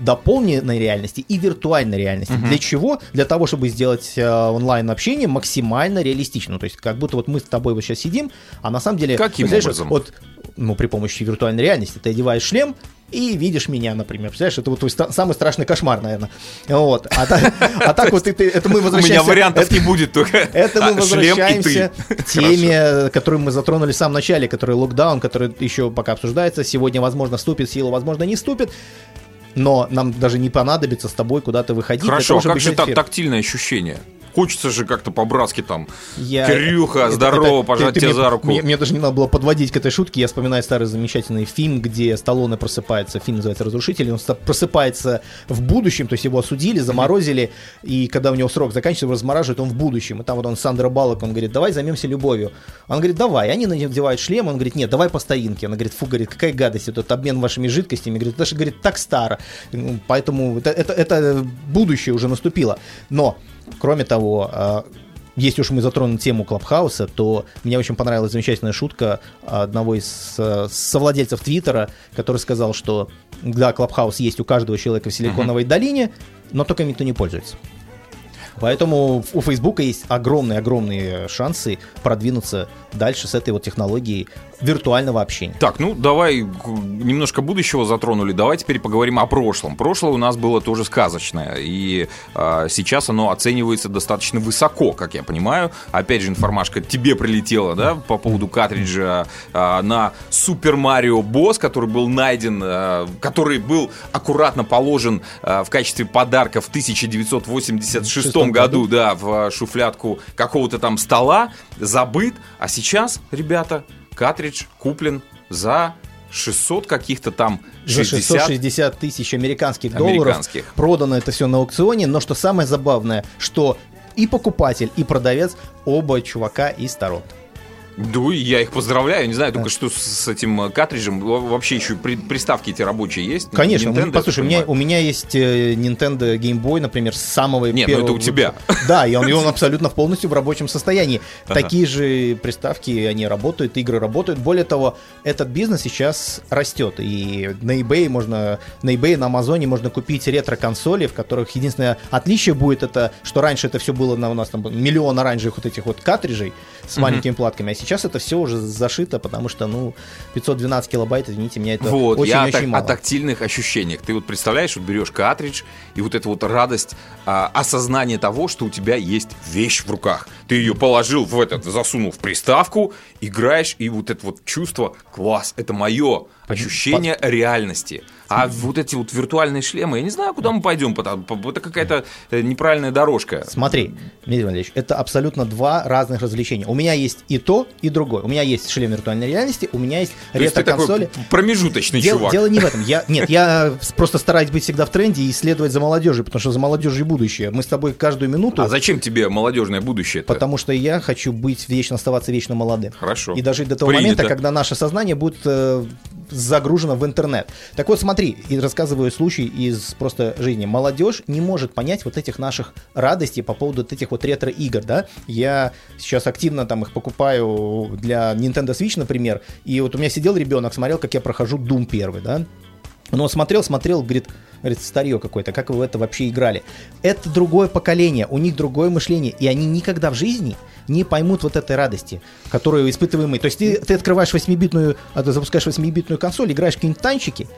[SPEAKER 4] дополненной реальности и виртуальной реальности. Для чего? Для того, чтобы сделать э, онлайн-общение максимально реалистичным. То есть, как будто вот мы с тобой вот сейчас сидим, а на самом деле...
[SPEAKER 3] Каким
[SPEAKER 4] знаешь,
[SPEAKER 3] образом?
[SPEAKER 4] Вот, ну, при помощи виртуальной реальности. Ты одеваешь шлем, и видишь меня, например. Представляешь, это вот твой ста- самый страшный кошмар, наверное. Вот. А, та- а так вот ты, ты- это мы
[SPEAKER 3] У меня
[SPEAKER 4] возвращаемся...
[SPEAKER 3] вариантов
[SPEAKER 4] это-
[SPEAKER 3] не будет, только
[SPEAKER 4] это мы
[SPEAKER 3] а,
[SPEAKER 4] возвращаемся к теме, которую мы затронули в самом начале, который локдаун, который еще пока обсуждается. Сегодня, возможно, вступит в силу, возможно, не вступит. Но нам даже не понадобится с тобой куда-то выходить.
[SPEAKER 3] Хорошо, а как же так, тактильное ощущение? Хочется же как-то по-братски там.
[SPEAKER 4] Я-
[SPEAKER 3] Кирюха,
[SPEAKER 4] это-
[SPEAKER 3] здорово,
[SPEAKER 4] это-
[SPEAKER 3] пожать
[SPEAKER 4] ты- ты
[SPEAKER 3] тебя
[SPEAKER 4] мне-
[SPEAKER 3] за руку.
[SPEAKER 4] Мне, мне даже не надо было подводить к этой шутке. Я вспоминаю старый замечательный фильм, где Сталлоне просыпается. Фильм называется «Разрушитель». Он просыпается в будущем, то есть его осудили, заморозили, и когда у него срок заканчивается, его размораживают, он в будущем. И там вот он Сандра Балок, он говорит, давай займемся любовью. Он говорит, давай. Они надевают шлем, он говорит, нет, давай по старинке. Она говорит, фу, говорит, какая гадость, этот обмен вашими жидкостями. Говорит, это же, говорит, так старо. Поэтому это, это, это будущее уже наступило. Но, кроме того, а, если уж мы затронули тему Клабхауса, то мне очень понравилась замечательная шутка одного из э, совладельцев Твиттера, который сказал, что да, Клабхаус есть у каждого человека в Силиконовой долине, но только никто не пользуется. Поэтому у Фейсбука есть огромные-огромные шансы продвинуться дальше с этой вот технологией виртуального общения.
[SPEAKER 3] Так, ну давай немножко будущего затронули. Давай теперь поговорим о прошлом. Прошлое у нас было тоже сказочное, и а, сейчас оно оценивается достаточно высоко, как я понимаю. Опять же, информашка тебе прилетела, да, по поводу картриджа а, на Super Mario Bros, который был найден, а, который был аккуратно положен а, в качестве подарка в 1986
[SPEAKER 4] шестом
[SPEAKER 3] году,
[SPEAKER 4] году.
[SPEAKER 3] да, в шуфлядку какого-то там стола, забыт, а сейчас, ребята, картридж куплен за 600 каких-то там
[SPEAKER 4] За
[SPEAKER 3] 60.
[SPEAKER 4] 660 тысяч американских долларов
[SPEAKER 3] Американских.
[SPEAKER 4] продано это все на аукционе, но что самое забавное, что и покупатель, и продавец оба чувака из Торонто.
[SPEAKER 3] Да, и я их поздравляю. Не знаю только, что с, с этим э, картриджем. Во- Вообще еще при- приставки эти рабочие есть?
[SPEAKER 4] Конечно,
[SPEAKER 3] Nintendo,
[SPEAKER 4] ну, послушай, у меня, у меня есть э, Nintendo Game Boy, например, с самого
[SPEAKER 3] Нет, ну
[SPEAKER 4] первого...
[SPEAKER 3] это у тебя.
[SPEAKER 4] Да, и он, и он абсолютно полностью в рабочем состоянии. Такие же приставки, они работают, игры работают. Более того, этот бизнес сейчас растет. И на eBay можно, на eBay, на Амазоне можно купить ретро-консоли, в которых единственное отличие будет это, что раньше это все было на у нас там миллион оранжевых вот этих вот картриджей с маленькими платками, а сейчас это все уже зашито, потому что, ну, 512 килобайт, извините, меня это
[SPEAKER 3] Вот,
[SPEAKER 4] очень-очень
[SPEAKER 3] я о так-
[SPEAKER 4] мало.
[SPEAKER 3] о тактильных ощущениях. Ты вот представляешь, вот берешь картридж, и вот эта вот радость, а, осознание того, что у тебя есть вещь в руках. Ты ее положил в этот, засунул в приставку, играешь, и вот это вот чувство, класс, это мое ощущение реальности. А вот эти вот виртуальные шлемы, я не знаю, куда мы пойдем, потому это какая-то э, неправильная дорожка.
[SPEAKER 4] Смотри, Дмитрий Валерьевич, это абсолютно два разных развлечения. У меня есть и то, и другой. У меня есть шлем виртуальной реальности, у меня есть
[SPEAKER 3] То
[SPEAKER 4] ретро-консоли.
[SPEAKER 3] промежуточный
[SPEAKER 4] Дело,
[SPEAKER 3] чувак.
[SPEAKER 4] дело не в этом. Я, нет, я просто стараюсь быть всегда в тренде и исследовать за молодежью, потому что за молодежью будущее. Мы с тобой каждую минуту,
[SPEAKER 3] А зачем тебе молодежное будущее?
[SPEAKER 4] потому что я хочу быть вечно, оставаться вечно молодым.
[SPEAKER 3] Хорошо.
[SPEAKER 4] И дожить до того
[SPEAKER 3] Принято.
[SPEAKER 4] момента, когда наше сознание будет э, загружено в интернет. Так вот, смотри, и рассказываю случай из просто жизни. Молодежь не может понять вот этих наших радостей по поводу вот этих вот ретро-игр, да. Я сейчас активно там их покупаю для Nintendo Switch, например, и вот у меня сидел ребенок, смотрел, как я прохожу Doom первый, да. Но он смотрел, смотрел, говорит, говорит, старье какое-то, как вы в это вообще играли? Это другое поколение, у них другое мышление, и они никогда в жизни не поймут вот этой радости, которую испытываем мы. То есть ты, ты открываешь 8-битную, а запускаешь 8-битную консоль, играешь какие-нибудь танчики,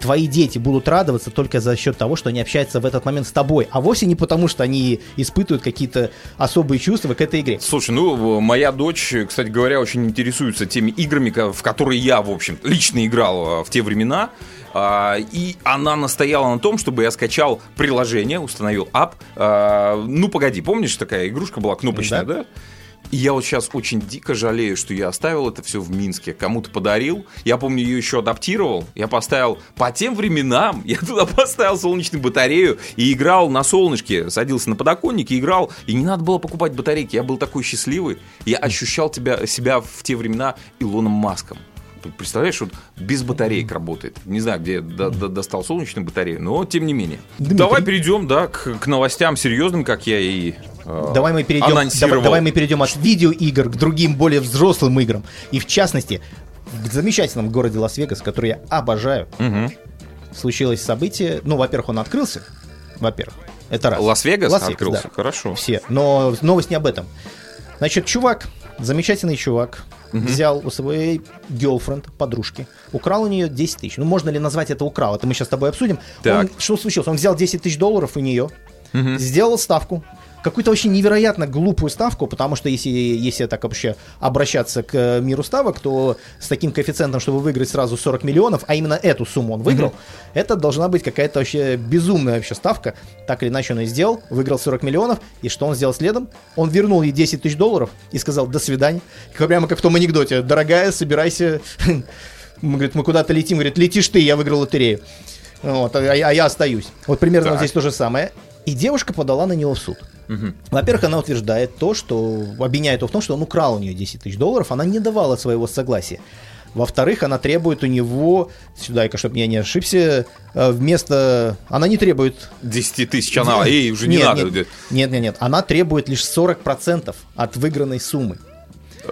[SPEAKER 4] твои дети будут радоваться только за счет того, что они общаются в этот момент с тобой, а вовсе не потому, что они испытывают какие-то особые чувства к этой игре.
[SPEAKER 3] Слушай, ну, моя дочь, кстати говоря, очень интересуется теми играми, в которые я, в общем, лично играл а, в те времена. А, И она настояла на том, чтобы я скачал приложение, установил ап. А, Ну, погоди, помнишь, такая игрушка была кнопочная,
[SPEAKER 4] Да.
[SPEAKER 3] да? И я вот сейчас очень дико жалею, что я оставил это все в Минске, кому-то подарил. Я помню, ее еще адаптировал. Я поставил по тем временам, я туда поставил солнечную батарею и играл на солнышке, садился на подоконник и играл. И не надо было покупать батарейки. Я был такой счастливый. Я ощущал тебя, себя в те времена Илоном Маском. Представляешь, вот без батареек работает. Не знаю, где я до- до- достал солнечную батарею, но тем не менее.
[SPEAKER 4] Дмитрий.
[SPEAKER 3] Давай перейдем, да, к, к новостям серьезным, как я и э,
[SPEAKER 4] Давай мы перейдем, давай, давай мы перейдем от видеоигр к другим более взрослым играм. И в частности, в замечательном городе Лас-Вегас, который я обожаю,
[SPEAKER 3] Мгм.
[SPEAKER 4] случилось событие. Ну, во-первых, он открылся. Во-первых, это раз.
[SPEAKER 3] Лас-Вегас
[SPEAKER 4] Лас-Вегас,
[SPEAKER 3] открылся?
[SPEAKER 4] да.
[SPEAKER 3] Хорошо.
[SPEAKER 4] Все. Но новость не об этом. Значит, чувак, замечательный чувак, взял у своей girlfriend, подружки, украл у нее 10 тысяч. Ну, можно ли назвать это украл? Это мы сейчас с тобой обсудим.
[SPEAKER 3] Так.
[SPEAKER 4] Он- что случилось? Он взял 10 тысяч долларов у нее, сделал ставку, какую-то очень невероятно глупую ставку, потому что если, если так вообще обращаться к э, миру ставок, то с таким коэффициентом, чтобы выиграть сразу 40 миллионов, а именно эту сумму он выиграл, это должна быть какая-то вообще безумная вообще ставка. Так или иначе он и сделал, выиграл 40 миллионов, и что он сделал следом? Он вернул ей 10 тысяч долларов и сказал «до свидания». Прямо как в том анекдоте «дорогая, собирайся». Мы, говорит, мы куда-то летим, говорит, летишь ты, я выиграл лотерею. Вот, а, а я остаюсь. Вот примерно
[SPEAKER 3] Так.
[SPEAKER 4] вот здесь то же самое. И девушка подала на него в суд. Во-первых, она утверждает то, что обвиняет его в том, что он украл у нее 10 тысяч долларов, она не давала своего согласия. Во-вторых, она требует у него, сюда-ка, чтобы я не ошибся, э, вместо... Она не требует...
[SPEAKER 3] 10 тысяч, она, ей уже не
[SPEAKER 4] нет,
[SPEAKER 3] надо.
[SPEAKER 4] Нет, нет, нет, нет. Она требует лишь 40% от выигранной суммы.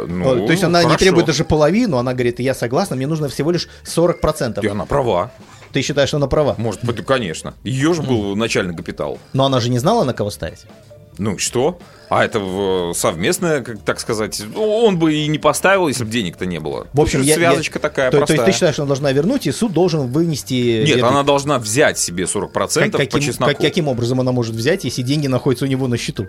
[SPEAKER 3] Ну,
[SPEAKER 4] То есть она не
[SPEAKER 3] хорошо.
[SPEAKER 4] требует даже половину, она говорит, я согласна, мне нужно всего лишь 40%.
[SPEAKER 3] И она права.
[SPEAKER 4] Ты считаешь, что она права?
[SPEAKER 3] Может быть, конечно. Ее же был начальный капитал.
[SPEAKER 4] Но она же не знала, на кого ставить.
[SPEAKER 3] Ну что? А это совместное, как так сказать. Он бы и не поставил, если бы денег-то не было.
[SPEAKER 4] В общем, я,
[SPEAKER 3] связочка
[SPEAKER 4] я-
[SPEAKER 3] такая
[SPEAKER 4] то, то
[SPEAKER 3] простая.
[SPEAKER 4] есть ты считаешь, что она должна вернуть, и суд должен вынести...
[SPEAKER 3] Нет,
[SPEAKER 4] вердикт?
[SPEAKER 3] она должна взять себе 40%
[SPEAKER 4] Как-
[SPEAKER 3] по
[SPEAKER 4] каким,
[SPEAKER 3] чесноку.
[SPEAKER 4] как- каким образом она может взять, если деньги находятся у него на счету?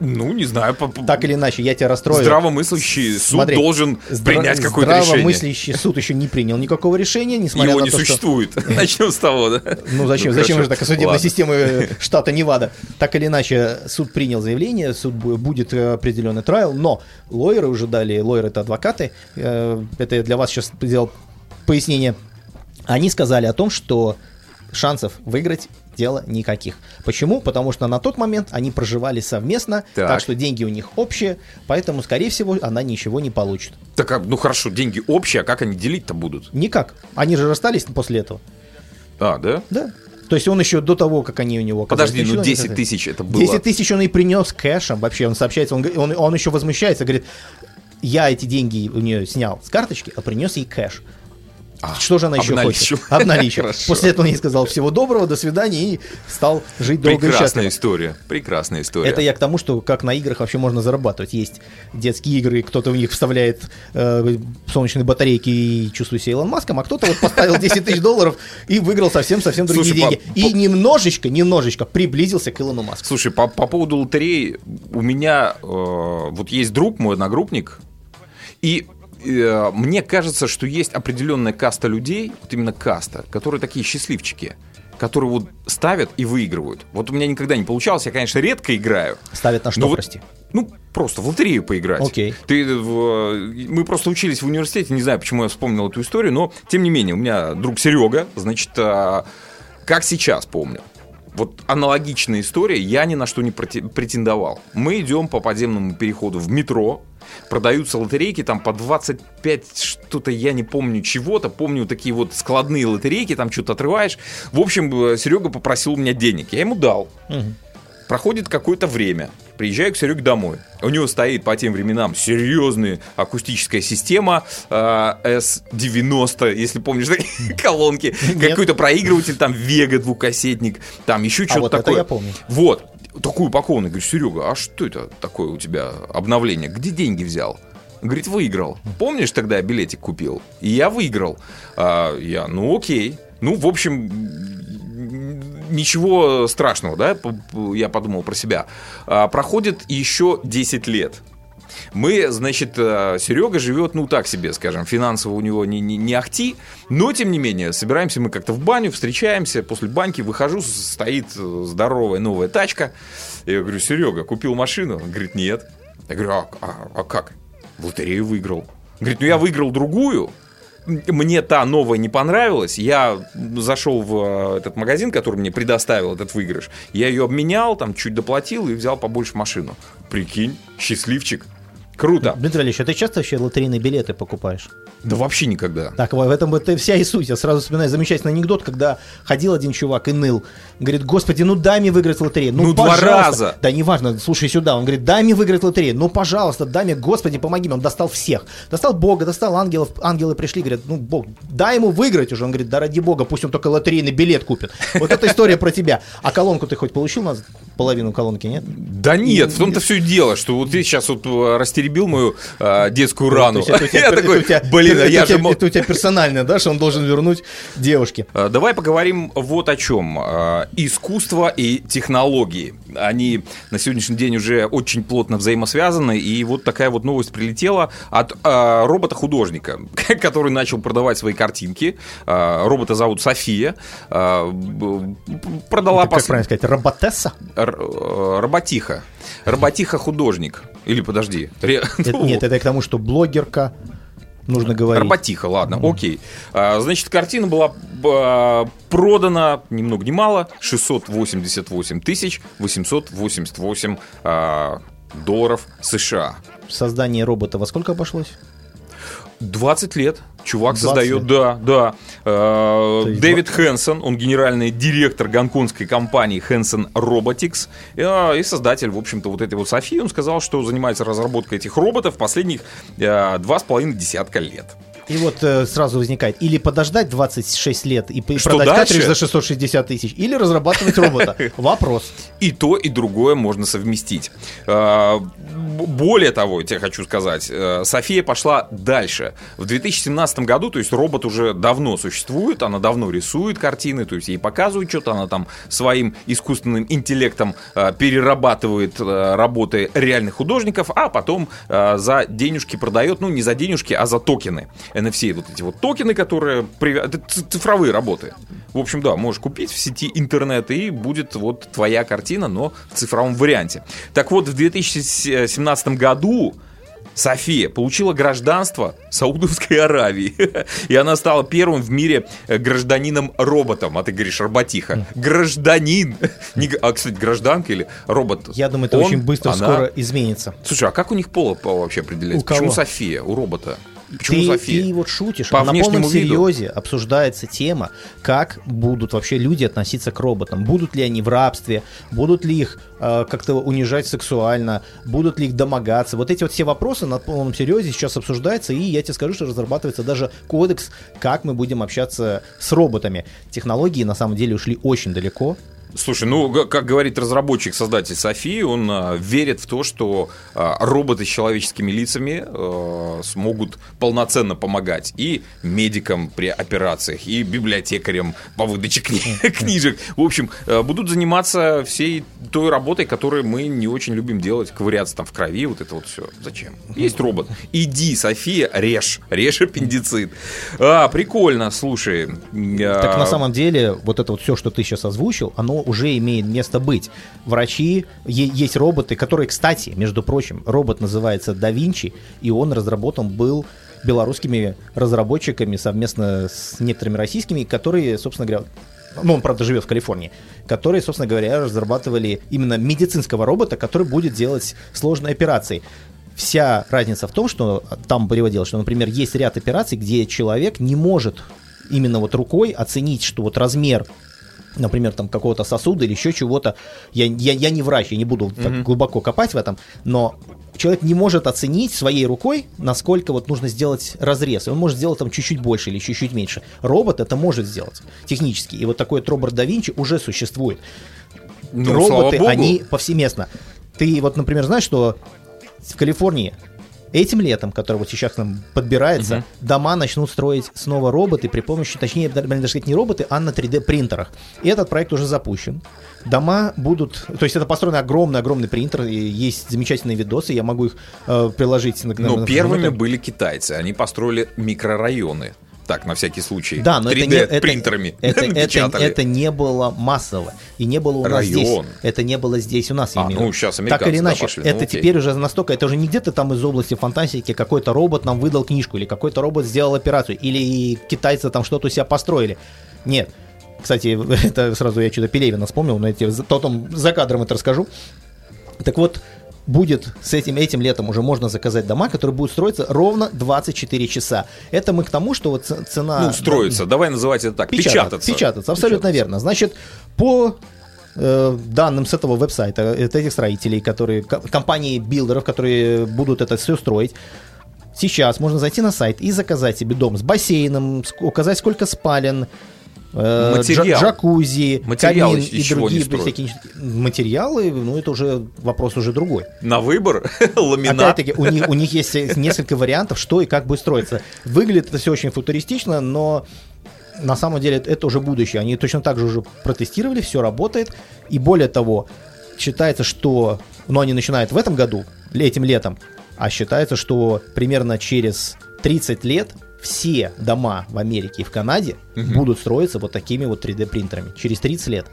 [SPEAKER 3] Ну, не знаю. по- по-
[SPEAKER 4] Так или иначе, я тебя расстрою.
[SPEAKER 3] Здравомыслящий суд
[SPEAKER 4] Смотри,
[SPEAKER 3] должен
[SPEAKER 4] здра-
[SPEAKER 3] принять какое-то решение.
[SPEAKER 4] Здравомыслящий суд еще не принял никакого решения, несмотря
[SPEAKER 3] Его
[SPEAKER 4] на
[SPEAKER 3] не
[SPEAKER 4] то, что...
[SPEAKER 3] существует. Начнем с того, да?
[SPEAKER 4] Ну зачем?
[SPEAKER 3] Ну,
[SPEAKER 4] зачем же так судебная система э, штата Невада? Так или иначе, суд принял заявление, суд бу- будет э, определенный трайл, но лойеры уже дали, лойеры это адвокаты, э, это я для вас сейчас сделал пояснение. Они сказали о том, что шансов выиграть дело никаких. Почему? Потому что на тот момент они проживали совместно, так,
[SPEAKER 3] Так.
[SPEAKER 4] что деньги у них общие, поэтому, скорее всего, она ничего не получит.
[SPEAKER 3] Так, а, ну хорошо, деньги общие, а как они делить-то будут?
[SPEAKER 4] Никак. Они же расстались после этого.
[SPEAKER 3] А, да?
[SPEAKER 4] Да. То есть он еще до того, как они у него оказались
[SPEAKER 3] Подожди, ну
[SPEAKER 4] счету, они
[SPEAKER 3] 10
[SPEAKER 4] сказали-
[SPEAKER 3] тысяч это было.
[SPEAKER 4] 10 тысяч он и принес кэшем. Вообще, он сообщается, он, он, он еще возмущается, говорит, я эти деньги у нее снял с карточки, а принес ей кэш.
[SPEAKER 3] А,
[SPEAKER 4] Что же она еще
[SPEAKER 3] обналичил.
[SPEAKER 4] хочет?
[SPEAKER 3] Хорошо.
[SPEAKER 4] После этого он ей сказал всего доброго, до свидания и стал жить долго и
[SPEAKER 3] Прекрасная
[SPEAKER 4] счастливо.
[SPEAKER 3] история. Прекрасная история.
[SPEAKER 4] Это я к тому, что как на играх вообще можно зарабатывать. Есть детские игры, кто-то в них вставляет э, солнечные батарейки и чувствует себя Илон Маском, а кто-то вот поставил 10 тысяч долларов и выиграл совсем-совсем другие
[SPEAKER 3] Слушай,
[SPEAKER 4] деньги.
[SPEAKER 3] по-
[SPEAKER 4] И
[SPEAKER 3] по-
[SPEAKER 4] немножечко, немножечко приблизился к Илону Маску.
[SPEAKER 3] Слушай, по, по поводу лотереи, у меня э, вот есть друг, мой одногруппник, и э, мне кажется, что есть определенная каста людей, вот именно каста, которые такие счастливчики, которые вот ставят и выигрывают. Вот у меня никогда не получалось, я, конечно, редко играю.
[SPEAKER 4] Ставят на что,
[SPEAKER 3] вот-
[SPEAKER 4] прости?
[SPEAKER 3] Ну, просто в лотерею поиграть.
[SPEAKER 4] Окей.
[SPEAKER 3] Ты, в- мы просто учились в университете, не знаю, почему я вспомнил эту историю, но тем не менее, у меня друг Серега, значит, а, как сейчас помню. Вот аналогичная история, я ни на что не претендовал. Мы идем по подземному переходу в метро, продаются лотерейки там по 25 что-то, я не помню чего-то, помню такие вот складные лотерейки, там что-то отрываешь. В общем, Серега попросил у меня денег, я ему дал. Проходит какое-то время. Приезжаю к Сереге домой. У него стоит по тем временам серьезная акустическая система э, S90, если помнишь колонки. Какой-то проигрыватель, там Вега двухкассетник, там еще что-то
[SPEAKER 4] А вот это
[SPEAKER 3] такое.
[SPEAKER 4] я помню.
[SPEAKER 3] Вот. Такую упакованную. Говорю, Серега, а что это такое у тебя обновление? Где деньги взял? Говорит, выиграл. Помнишь, тогда я билетик купил? И я выиграл. А, я, ну окей. Ну, в общем, ничего страшного, да, я подумал про себя. А, проходит еще 10 лет. Мы, значит, Серега живет, ну так себе, скажем, финансово у него не, не, не ахти, но тем не менее, собираемся мы как-то в баню, встречаемся, после баньки выхожу, стоит э, здоровая новая тачка. Я говорю, Серега, купил машину? Он говорит, нет. Я говорю, а, а- а как? В лотерею выиграл. Говорит, ну я выиграл другую, мне та новая не понравилась, я зашел в э, этот магазин, который мне предоставил этот выигрыш, я ее обменял, там чуть доплатил и взял побольше машину. Прикинь, счастливчик. Круто.
[SPEAKER 4] Дмитрий Ильич, а ты часто вообще лотерейные билеты покупаешь?
[SPEAKER 3] Да вообще никогда.
[SPEAKER 4] Так, в этом это вся и суть. Я сразу вспоминаю замечательный анекдот, когда ходил один чувак и ныл. Говорит, господи, ну дай мне выиграть лотерею. Ну,
[SPEAKER 3] Ну, два
[SPEAKER 4] пожалуйста».
[SPEAKER 3] раза.
[SPEAKER 4] Да неважно, слушай сюда. Он говорит, дай мне выиграть лотерею. Ну, пожалуйста, дай мне, господи, помоги мне. Он достал всех. Достал Бога, достал ангелов. Ангелы пришли, говорят, ну, Бог, дай ему выиграть уже. Он говорит, да ради Бога, пусть он только лотерейный билет купит. Вот эта история про тебя. А колонку ты хоть получил нас? Половину колонки, нет?
[SPEAKER 3] Да нет, в том-то все и дело, что вот ты сейчас вот э, растеребил мою э, детскую рану. Я такой, блин, а я же
[SPEAKER 4] Это у тебя персонально, да, что он должен вернуть девушке.
[SPEAKER 3] Э, Давай поговорим вот о чем. Э, Искусство и технологии. Они на сегодняшний день уже очень плотно взаимосвязаны. И вот такая вот новость прилетела от робота-художника, который начал продавать свои картинки. Робота зовут София. Продала
[SPEAKER 4] как правильно сказать, роботесса?
[SPEAKER 3] Э, Роботиха. Роботиха-художник. Или подожди. ре-
[SPEAKER 4] Это-
[SPEAKER 3] ну,
[SPEAKER 4] нет, это к тому, что блогерка, нужно говорить.
[SPEAKER 3] Роботиха, ладно, окей. А, значит, картина была а, продана ни много ни мало 688 тысяч 888 а, долларов США.
[SPEAKER 4] Создание робота во сколько обошлось?
[SPEAKER 3] 20 лет. Чувак
[SPEAKER 4] 20
[SPEAKER 3] создает,
[SPEAKER 4] лет.
[SPEAKER 3] да, да. Э, Дэвид Хэнсон, он генеральный директор гонконгской компании Hanson Robotics э, и создатель, в общем-то, вот этой вот Софии. Он сказал, что занимается разработкой этих роботов последних э, два с половиной десятка лет.
[SPEAKER 4] И вот э, сразу возникает, или подождать 26 лет и,
[SPEAKER 3] Что
[SPEAKER 4] продать
[SPEAKER 3] дальше?
[SPEAKER 4] картридж за 660 тысяч, или разрабатывать робота. Вопрос.
[SPEAKER 3] И то, и другое можно совместить. Б- Более того, я тебе хочу сказать, э, София пошла дальше. В 2017 году, то есть робот уже давно существует, она давно рисует картины, то есть ей показывают что-то, она там своим искусственным интеллектом э, перерабатывает э, работы реальных художников, а потом за денежки продает, ну не за денежки, а за токены. NFC, вот эти вот токены, которые... Это цифровые работы. В общем, да, можешь купить в сети интернет, и будет вот твоя картина, но в цифровом варианте. Так вот, в 2017 году София получила гражданство Саудовской Аравии. И она стала первым в мире э, гражданином-роботом. А ты говоришь, роботиха. Гражданин. Не а, кстати, гражданка или робот?
[SPEAKER 4] Я думаю, это
[SPEAKER 3] Он,
[SPEAKER 4] очень быстро
[SPEAKER 3] она.
[SPEAKER 4] скоро изменится.
[SPEAKER 3] Слушай, а как у них пола по- вообще определяется?
[SPEAKER 4] У кого?
[SPEAKER 3] Почему София? У робота? Почему
[SPEAKER 4] ты,
[SPEAKER 3] София?
[SPEAKER 4] ты вот шутишь,
[SPEAKER 3] По
[SPEAKER 4] а на полном
[SPEAKER 3] виду.
[SPEAKER 4] серьезе обсуждается тема, как будут вообще люди относиться к роботам. Будут ли они в рабстве, будут ли их э, как-то унижать сексуально, будут ли их домогаться. Вот эти вот все вопросы на полном серьезе сейчас обсуждаются, и я тебе скажу, что разрабатывается даже кодекс, как мы будем общаться с роботами. Технологии на самом деле ушли очень далеко.
[SPEAKER 3] Слушай, ну, как говорит разработчик, создатель Софии, он а, верит в то, что а, роботы с человеческими лицами а, смогут полноценно помогать и медикам при операциях, и библиотекарям по выдаче кни- книжек. В общем, а, будут заниматься всей той работой, которую мы не очень любим делать, ковыряться там в крови, вот это вот все. Зачем? Есть робот. Иди, София, режь, режь аппендицит. А, прикольно, слушай.
[SPEAKER 4] Так на самом деле, вот это вот все, что ты сейчас озвучил, оно уже имеет место быть. Врачи, есть роботы, которые, кстати, между прочим, робот называется Да Винчи, и он разработан был белорусскими разработчиками совместно с некоторыми российскими, которые, собственно говоря, ну, он, правда, живет в Калифорнии, которые, собственно говоря, разрабатывали именно медицинского робота, который будет делать сложные операции. Вся разница в том, что там приводилось, что, например, есть ряд операций, где человек не может именно вот рукой оценить, что вот размер например, там какого-то сосуда или еще чего-то. Я, я, я не врач, я не буду так
[SPEAKER 3] Мгм.
[SPEAKER 4] глубоко копать в этом, но человек не может оценить своей рукой, насколько вот нужно сделать разрез. И он может сделать там чуть-чуть больше или чуть-чуть меньше. Робот это может сделать технически. И вот такой вот робот да Винчи уже существует.
[SPEAKER 3] Ну,
[SPEAKER 4] Роботы, они повсеместно. Ты вот, например, знаешь, что в Калифорнии этим летом, который вот сейчас нам подбирается,
[SPEAKER 3] Мгм.
[SPEAKER 4] дома начнут строить снова роботы при помощи, точнее, даже сказать не роботы, а на 3D принтерах. И этот проект уже запущен. Дома будут, то есть это построен огромный-огромный принтер, и есть замечательные видосы, я могу их э, приложить. на- на-
[SPEAKER 3] Но
[SPEAKER 4] на-
[SPEAKER 3] первыми
[SPEAKER 4] на-
[SPEAKER 3] были китайцы. Они построили микрорайоны. Так, на всякий случай.
[SPEAKER 4] Да, но это не,
[SPEAKER 3] 3D
[SPEAKER 4] это,
[SPEAKER 3] принтерами
[SPEAKER 4] это, это, это не было массово. И не было у нас здесь.
[SPEAKER 3] Район.
[SPEAKER 4] Это не было здесь у нас.
[SPEAKER 3] А, ну, щас
[SPEAKER 4] Так или
[SPEAKER 3] да,
[SPEAKER 4] иначе,
[SPEAKER 3] пошли, ну,
[SPEAKER 4] это
[SPEAKER 3] окей.
[SPEAKER 4] теперь уже настолько, это уже не где-то там из области фантастики какой-то робот нам выдал книжку, или какой-то робот сделал операцию, или китайцы там что-то у себя построили. Нет. Кстати, это сразу я что-то Пелевина вспомнил, но я тебе потом за кадром это расскажу. Так вот, будет с этим, этим летом уже можно заказать дома, которые будут строиться ровно 24 часа. Это мы к тому, что вот цена...
[SPEAKER 3] Ну, строиться. Давай называть это так.
[SPEAKER 4] Печататься.
[SPEAKER 3] Печататься.
[SPEAKER 4] Печататься, абсолютно верно. Значит, по э, данным с этого веб-сайта, это этих строителей, которые, ко- компании билдеров, которые будут это все строить, сейчас можно зайти на сайт и заказать себе дом с бассейном, указать сколько спален,
[SPEAKER 3] Материал.
[SPEAKER 4] джа- джакузи,
[SPEAKER 3] Материалы
[SPEAKER 4] камин и другие всякие материалы, ну это уже вопрос уже другой.
[SPEAKER 3] На выбор ламинат.
[SPEAKER 4] Опять-таки, у них, у них есть несколько вариантов, что и как будет строиться. Выглядит это все очень футуристично, но на самом деле это уже будущее. Они точно так же уже протестировали, все работает. И более того, считается, что... Но они начинают в этом году, этим летом, а считается, что примерно через 30 лет все дома в Америке и в Канаде будут строиться вот такими вот 3D принтерами. Через 30 лет.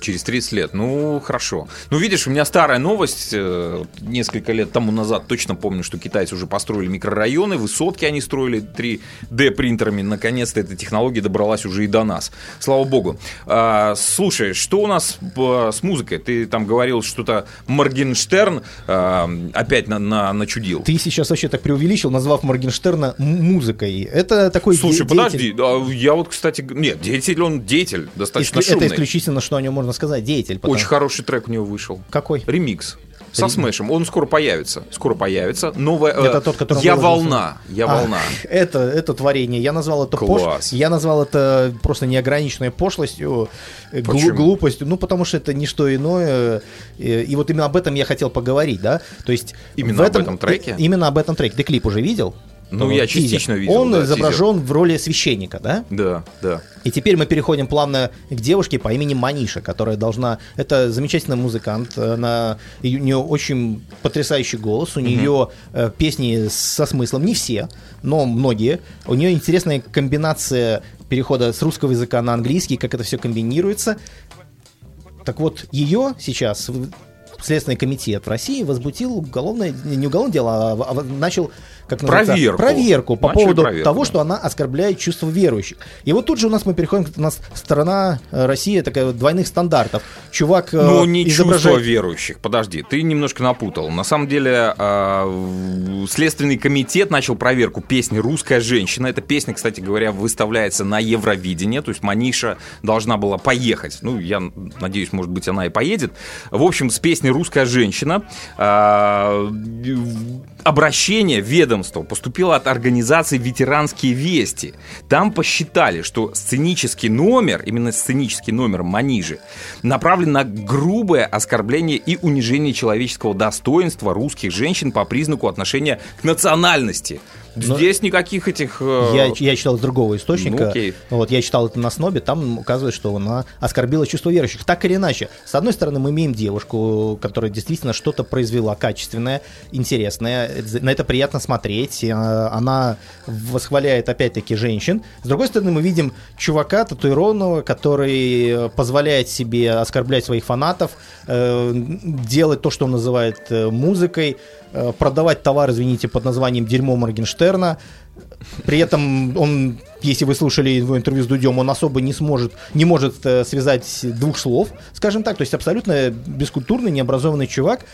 [SPEAKER 3] Через 30 лет. Ну, хорошо. Ну, видишь, у меня старая новость. э, Несколько лет тому назад точно помню, что китайцы уже построили микрорайоны, высотки они строили 3D принтерами. Наконец-то эта технология добралась уже и до нас. Слава богу. А, слушай, что у нас э, с музыкой? Ты там говорил что-то Моргенштерн а, опять на, на, начудил.
[SPEAKER 4] Ты сейчас вообще так преувеличил, назвав Моргенштерна музыкой. Это такой
[SPEAKER 3] Слушай,
[SPEAKER 4] де- деятель-
[SPEAKER 3] подожди, а я вот, кстати, нет, деятель он деятель, достаточно
[SPEAKER 4] Это
[SPEAKER 3] шумный.
[SPEAKER 4] исключительно, что о нем можно сказать, деятель. потому-
[SPEAKER 3] Очень хороший трек у него вышел.
[SPEAKER 4] Какой?
[SPEAKER 3] Ремикс. Со смешем. Он скоро появится. Скоро появится. Новая. э,
[SPEAKER 4] Это тот, который
[SPEAKER 3] Я волна. Я
[SPEAKER 4] А,
[SPEAKER 3] волна.
[SPEAKER 4] Это, это творение. Я назвал это
[SPEAKER 3] Класс.
[SPEAKER 4] пош... Я назвал это просто неограниченной пошлостью, э, глу- глупостью. Ну, потому что это не что иное. э, И вот именно об этом я хотел поговорить, да. То есть
[SPEAKER 3] Именно
[SPEAKER 4] в
[SPEAKER 3] об этом треке?
[SPEAKER 4] Именно об этом треке. Ты клип уже видел?
[SPEAKER 3] Ну,
[SPEAKER 4] Того
[SPEAKER 3] я
[SPEAKER 4] тизер.
[SPEAKER 3] частично видел,
[SPEAKER 4] Он
[SPEAKER 3] да,
[SPEAKER 4] изображен в роли священника, да?
[SPEAKER 3] Да, да.
[SPEAKER 4] И теперь мы переходим плавно к девушке по имени Маниша, которая должна... Это замечательный музыкант, она... У нее очень потрясающий голос, у нее э, песни со смыслом, не все, но многие. У нее интересная комбинация перехода с русского языка на английский, как это все комбинируется. Так вот, ее сейчас Следственный комитет в России возбудил уголовное, не уголовное дело, а, а начал как
[SPEAKER 3] Проверку.
[SPEAKER 4] проверку по
[SPEAKER 3] Начали
[SPEAKER 4] поводу
[SPEAKER 3] проверку,
[SPEAKER 4] того,
[SPEAKER 3] да.
[SPEAKER 4] что она оскорбляет чувства верующих. И вот тут же у нас мы переходим, у нас страна э, Россия такая двойных стандартов. Чувак э,
[SPEAKER 3] Ну, не
[SPEAKER 4] изображает...
[SPEAKER 3] чувство верующих. Подожди, ты немножко напутал. На самом деле, в- Следственный комитет начал проверку песни «Русская женщина». Эта песня, кстати говоря, выставляется на Евровидение. То есть Маниша должна была поехать. Ну, я надеюсь, может быть, она и поедет. В общем, с песней «Русская женщина» а, обращение ведомства поступило от организации «Ветеранские вести». Там посчитали, что сценический номер, именно сценический номер Манижи, направлен на грубое оскорбление и унижение человеческого достоинства русских женщин по признаку отношения к национальности.
[SPEAKER 4] Но-
[SPEAKER 3] Здесь никаких этих... э,
[SPEAKER 4] Я, я читал из другого источника.
[SPEAKER 3] Ну, окей.
[SPEAKER 4] Вот, я читал это на снобе, там указывает, что она оскорбила чувство верующих. Так или иначе, с одной стороны, мы имеем девушку, которая действительно что-то произвела качественное, интересное. На это приятно смотреть. э, Она восхваляет, опять-таки, женщин. С другой стороны, мы видим чувака татуированного, который э, позволяет себе оскорблять своих фанатов, делать то, что он называет музыкой, продавать товар, извините, под названием «Дерьмо Моргенштерна». При этом он, если вы слушали его интервью с Дудем, он особо не сможет, не может э, связать двух слов, скажем так. То есть абсолютно бескультурный, необразованный чувак.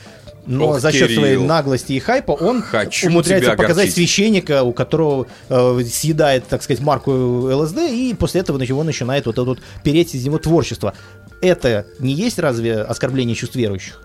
[SPEAKER 4] Но
[SPEAKER 3] Ох,
[SPEAKER 4] за счет
[SPEAKER 3] Кирилл.
[SPEAKER 4] своей наглости и хайпа он
[SPEAKER 3] Хочу
[SPEAKER 4] умудряется показать
[SPEAKER 3] огорчить.
[SPEAKER 4] священника, у которого э, съедает, так сказать, марку ЛСД, и после этого на него начинает вот это вот переть из него творчество. Это не есть разве оскорбление чувств верующих?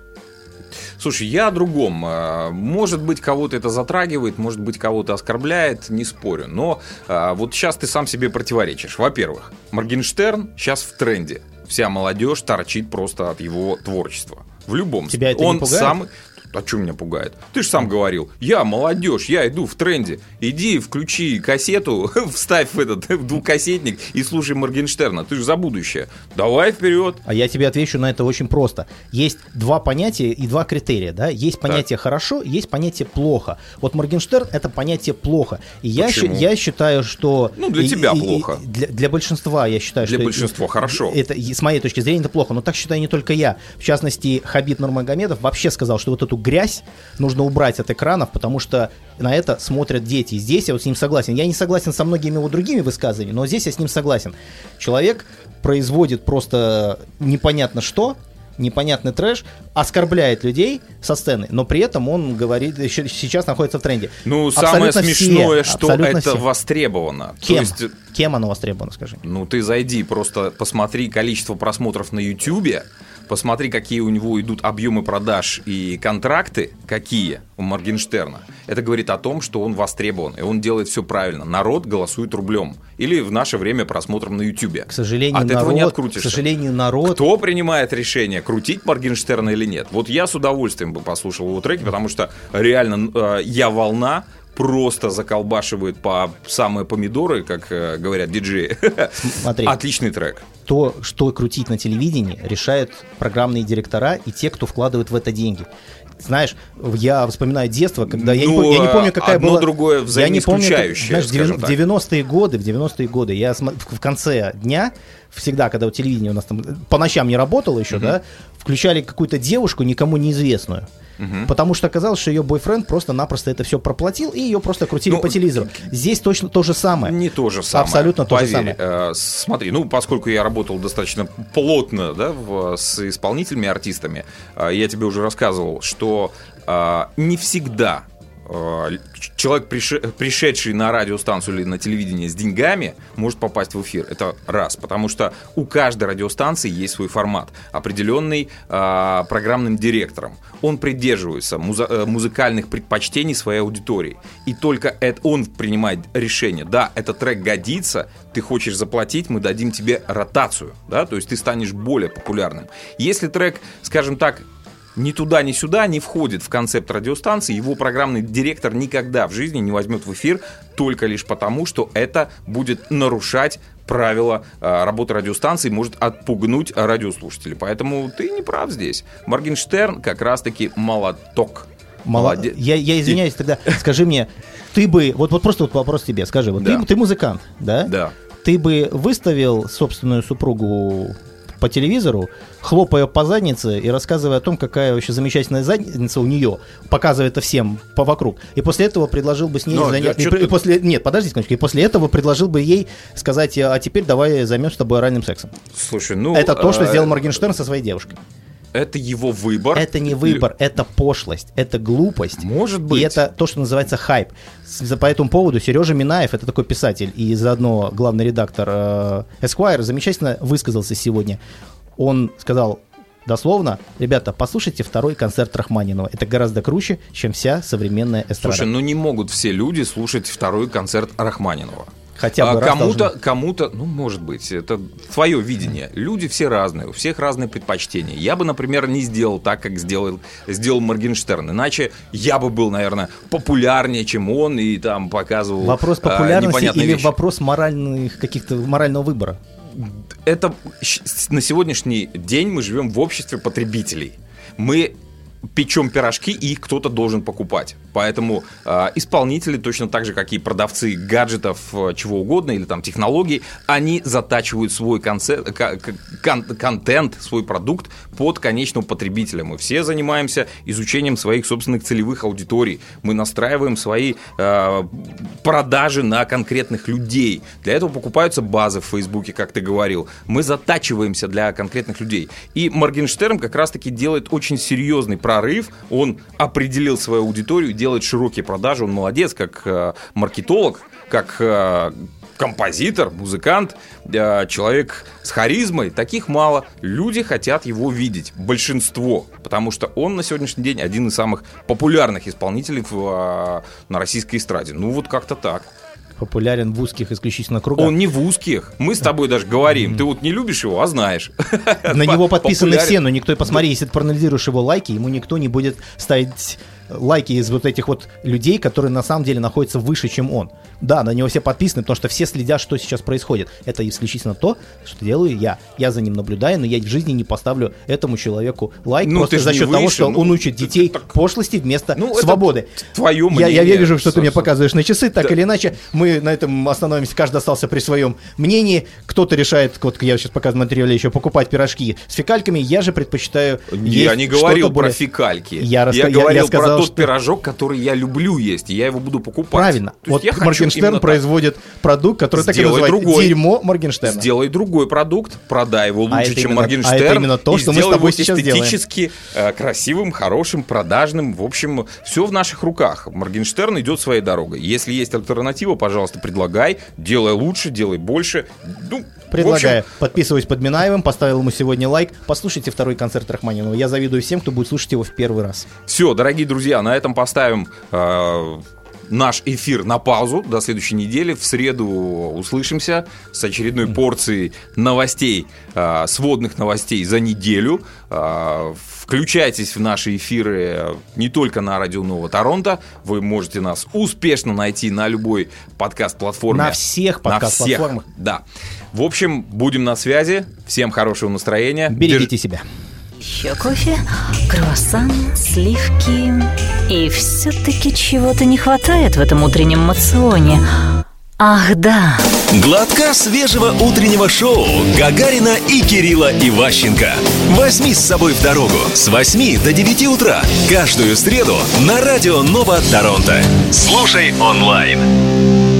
[SPEAKER 3] Слушай, я о другом. А, Может быть, кого-то это затрагивает, может быть, кого-то оскорбляет, не спорю. Но а, вот сейчас ты сам себе противоречишь. Во-первых, Моргенштерн сейчас в тренде. Вся молодежь торчит просто от его творчества. В любом
[SPEAKER 4] Тебя это не
[SPEAKER 3] Он
[SPEAKER 4] пугает?
[SPEAKER 3] самый... А что меня пугает? Ты же сам говорил, я молодежь, я иду в тренде. Иди, включи кассету, вставь в этот в двухкассетник и слушай Моргенштерна. Ты же за будущее. Давай вперед.
[SPEAKER 4] А я тебе отвечу на это очень просто. Есть два понятия и два критерия, да? Есть понятие хорошо, есть понятие плохо. Вот Моргенштерн это понятие плохо. И я,
[SPEAKER 3] Почему?
[SPEAKER 4] щи- я считаю, что...
[SPEAKER 3] Ну, для
[SPEAKER 4] и-
[SPEAKER 3] тебя
[SPEAKER 4] и- и-
[SPEAKER 3] плохо.
[SPEAKER 4] Для, для большинства я считаю,
[SPEAKER 3] Для
[SPEAKER 4] что...
[SPEAKER 3] большинства хорошо.
[SPEAKER 4] Это, и с моей точки зрения, это плохо. Но так считаю не только я. В частности, Хабиб Нурмагомедов вообще сказал, что вот эту грязь нужно убрать от экранов, потому что на это смотрят дети. Здесь я вот с ним согласен. Я не согласен со многими его другими высказываниями, но здесь я с ним согласен. Человек производит просто непонятно что, непонятный трэш, оскорбляет людей со сцены, но при этом он говорит, сейчас находится в тренде.
[SPEAKER 3] Ну, самое
[SPEAKER 4] Абсолютно все,
[SPEAKER 3] смешное, что
[SPEAKER 4] абсолютно
[SPEAKER 3] это
[SPEAKER 4] все.
[SPEAKER 3] востребовано. То
[SPEAKER 4] Кем?
[SPEAKER 3] есть,
[SPEAKER 4] Кем оно востребовано, скажи?
[SPEAKER 3] ну, ты зайди, просто посмотри количество просмотров на Ютубе, посмотри, какие у него идут объемы продаж и контракты, какие у Моргенштерна. Это говорит о том, что он востребован, и он делает все правильно. Народ голосует рублем. Или в наше время просмотром на Ютубе.
[SPEAKER 4] К сожалению,
[SPEAKER 3] От этого
[SPEAKER 4] народ,
[SPEAKER 3] не
[SPEAKER 4] к
[SPEAKER 3] открутишься.
[SPEAKER 4] сожалению, народ
[SPEAKER 3] Кто принимает решение, крутить Моргенштерна или нет? Вот я с удовольствием бы послушал его треки, потому что реально э, «Я волна» просто заколбашивает по самые помидоры, как э, говорят диджеи.
[SPEAKER 4] Смотри.
[SPEAKER 3] Отличный трек.
[SPEAKER 4] то, что крутить на телевидении, решают программные директора и те, кто вкладывает в это деньги. Знаешь, я вспоминаю детство, когда я, не,
[SPEAKER 3] Ну,
[SPEAKER 4] помню, я не помню, какая
[SPEAKER 3] одно
[SPEAKER 4] была...
[SPEAKER 3] другое
[SPEAKER 4] я не помню, как- знаешь, в
[SPEAKER 3] так.
[SPEAKER 4] 90-е годы, в 90-е годы, я в конце дня, всегда, когда вот телевидение у нас там по ночам не работало еще, да, включали какую-то девушку, никому неизвестную. Потому что оказалось, что ее бойфренд просто-напросто это все проплатил, и ее просто крутили
[SPEAKER 3] Ну,
[SPEAKER 4] по телевизору. Здесь точно то же самое.
[SPEAKER 3] Не то же самое.
[SPEAKER 4] Абсолютно то же
[SPEAKER 3] Поверь.
[SPEAKER 4] самое.
[SPEAKER 3] Э, смотри, ну, поскольку я работал достаточно плотно да, в- с исполнителями, артистами, э, я тебе уже рассказывал, что э, не всегда человек, прише- пришедший на радиостанцию или на телевидение с деньгами, может попасть в эфир. Это раз. Потому что у каждой радиостанции есть свой формат, определенный э, программным директором. Он придерживается э, музыкальных предпочтений своей аудитории. И только это он принимает решение. Да, этот трек годится, ты хочешь заплатить, мы дадим тебе ротацию. Да? То есть ты станешь более популярным. Если трек, скажем так, ни туда, ни сюда не входит в концепт радиостанции, его программный директор никогда в жизни не возьмет в эфир только лишь потому, что это будет нарушать правила э, работы радиостанции, может отпугнуть радиослушателей. Поэтому ты не прав здесь. Моргенштерн как раз-таки молоток. Молодец.
[SPEAKER 4] Я, я извиняюсь, тогда скажи мне, ты бы, вот, вот просто вот вопрос тебе, скажи, вот
[SPEAKER 3] Да.
[SPEAKER 4] ты, ты музыкант, да?
[SPEAKER 3] Да.
[SPEAKER 4] Ты бы выставил собственную супругу по телевизору, хлопая по заднице и рассказывая о том, какая вообще замечательная задница у нее, показывая это всем по вокруг. И после этого предложил бы с ней
[SPEAKER 3] Ну,
[SPEAKER 4] занять-
[SPEAKER 3] а
[SPEAKER 4] и
[SPEAKER 3] ты-
[SPEAKER 4] и после нет, подожди секундочку. И после этого предложил бы ей сказать, а теперь давай займемся с тобой оральным сексом.
[SPEAKER 3] Слушай, ну...
[SPEAKER 4] это то, что
[SPEAKER 3] э,
[SPEAKER 4] сделал Моргенштерн со своей девушкой.
[SPEAKER 3] Это его выбор.
[SPEAKER 4] Это не выбор, это пошлость, это глупость.
[SPEAKER 3] Может быть.
[SPEAKER 4] И это то, что называется хайп. За- По этому поводу Сережа Минаев, это такой писатель и заодно главный редактор э, Esquire, замечательно высказался сегодня. Он сказал дословно, ребята, послушайте второй концерт Рахманинова. Это гораздо круче, чем вся современная эстрада.
[SPEAKER 3] Слушай, ну не могут все люди слушать второй концерт Рахманинова.
[SPEAKER 4] Хотя бы
[SPEAKER 3] А кому-то,
[SPEAKER 4] должны.
[SPEAKER 3] кому-то, ну, может быть, это твое видение. Люди все разные, у всех разные предпочтения. Я бы, например, не сделал так, как сделал, сделал Моргенштерн. Иначе я бы был, наверное, популярнее, чем он, и там показывал
[SPEAKER 4] Вопрос
[SPEAKER 3] а,
[SPEAKER 4] популярности
[SPEAKER 3] непонятные
[SPEAKER 4] или
[SPEAKER 3] вещи.
[SPEAKER 4] вопрос моральных каких-то морального выбора?
[SPEAKER 3] это на сегодняшний день мы живем в обществе потребителей. Мы печем пирожки, и их кто-то должен покупать. Поэтому э, исполнители, точно так же, как и продавцы гаджетов, э, чего угодно, или там технологий, они затачивают свой конце- ка- к- кон- контент, свой продукт под конечного потребителя. Мы все занимаемся изучением своих собственных целевых аудиторий. Мы настраиваем свои э, продажи на конкретных людей. Для этого покупаются базы в Фейсбуке, как ты говорил. Мы затачиваемся для конкретных людей. И Моргенштерн как раз-таки делает очень серьезный прорыв. Он определил свою аудиторию, делает широкие продажи. Он молодец, как э, маркетолог, как э, композитор, музыкант, э, человек с харизмой. Таких мало. Люди хотят его видеть. Большинство. Потому что он на сегодняшний день один из самых популярных исполнителей в, э, на российской эстраде. Ну вот как-то так.
[SPEAKER 4] Популярен в узких исключительно кругах.
[SPEAKER 3] Он не в узких. Мы с тобой даже говорим. Ты вот не любишь его, а знаешь.
[SPEAKER 4] На него подписаны все, но никто, посмотри, если ты проанализируешь его лайки, ему никто не будет ставить лайки из вот этих вот людей, которые на самом деле находятся выше, чем он. Да, на него все подписаны, потому что все следят, что сейчас происходит. Это исключительно то, что делаю я. Я за ним наблюдаю, но я в жизни не поставлю этому человеку лайк
[SPEAKER 3] Ну,
[SPEAKER 4] просто за счет того,
[SPEAKER 3] выше,
[SPEAKER 4] что
[SPEAKER 3] ну,
[SPEAKER 4] он учит детей
[SPEAKER 3] так-
[SPEAKER 4] пошлости вместо
[SPEAKER 3] Ну,
[SPEAKER 4] свободы.
[SPEAKER 3] твое
[SPEAKER 4] Я, я
[SPEAKER 3] мнение,
[SPEAKER 4] вижу, что ты мне показываешь на часы, так
[SPEAKER 3] Да.
[SPEAKER 4] или иначе. Мы на этом остановимся, каждый остался при своем мнении. Кто-то решает, вот я сейчас показываю материале еще, покупать пирожки с фекальками. Я же предпочитаю есть
[SPEAKER 3] Я не говорил
[SPEAKER 4] что-то более-
[SPEAKER 3] про фекальки.
[SPEAKER 4] Я, раска- я- я
[SPEAKER 3] говорил
[SPEAKER 4] сказал,
[SPEAKER 3] про тот
[SPEAKER 4] что-
[SPEAKER 3] пирожок, который я люблю есть, и я его буду покупать.
[SPEAKER 4] Правильно.
[SPEAKER 3] То
[SPEAKER 4] Вот
[SPEAKER 3] я
[SPEAKER 4] Моргенштерн производит продукт, который так и
[SPEAKER 3] Сделай
[SPEAKER 4] называется
[SPEAKER 3] другой.
[SPEAKER 4] дерьмо Моргенштерна.
[SPEAKER 3] Сделай другой продукт, продай его лучше,
[SPEAKER 4] это
[SPEAKER 3] чем
[SPEAKER 4] именно-
[SPEAKER 3] Моргенштерн.
[SPEAKER 4] а это именно то, что мы с
[SPEAKER 3] сделай
[SPEAKER 4] тобой сейчас делаем.
[SPEAKER 3] эстетически э, красивым, хорошим, продажным. В общем, все в наших руках. Моргенштерн идет своей дорогой. Если есть альтернатива, пожалуйста, предлагай. Делай лучше, делай больше. Ну,
[SPEAKER 4] Предлагаю. Подписываюсь под Минаевым, поставил ему сегодня лайк. Послушайте второй концерт Рахманинова. Я завидую всем, кто будет слушать его в первый раз.
[SPEAKER 3] Все, дорогие друзья, на этом поставим э, наш эфир на паузу до следующей недели. В среду услышимся с очередной порцией новостей, э, сводных новостей за неделю. Э, Включайтесь в наши эфиры не только на Радио Нового Торонто. Вы можете нас успешно найти на любой подкаст-платформе.
[SPEAKER 4] На всех подкаст-платформах.
[SPEAKER 3] Да. В общем, будем на связи. Всем хорошего настроения.
[SPEAKER 4] Берегите себя.
[SPEAKER 2] Еще кофе, круассан, сливки. И все-таки чего-то не хватает в этом утреннем мационе. Ах, да.
[SPEAKER 1] Глотка свежего утреннего шоу Гагарина и Кирилла Иващенко. Возьми с собой в дорогу с 8 до 9 утра каждую среду на радио Нова Торонто. Слушай онлайн.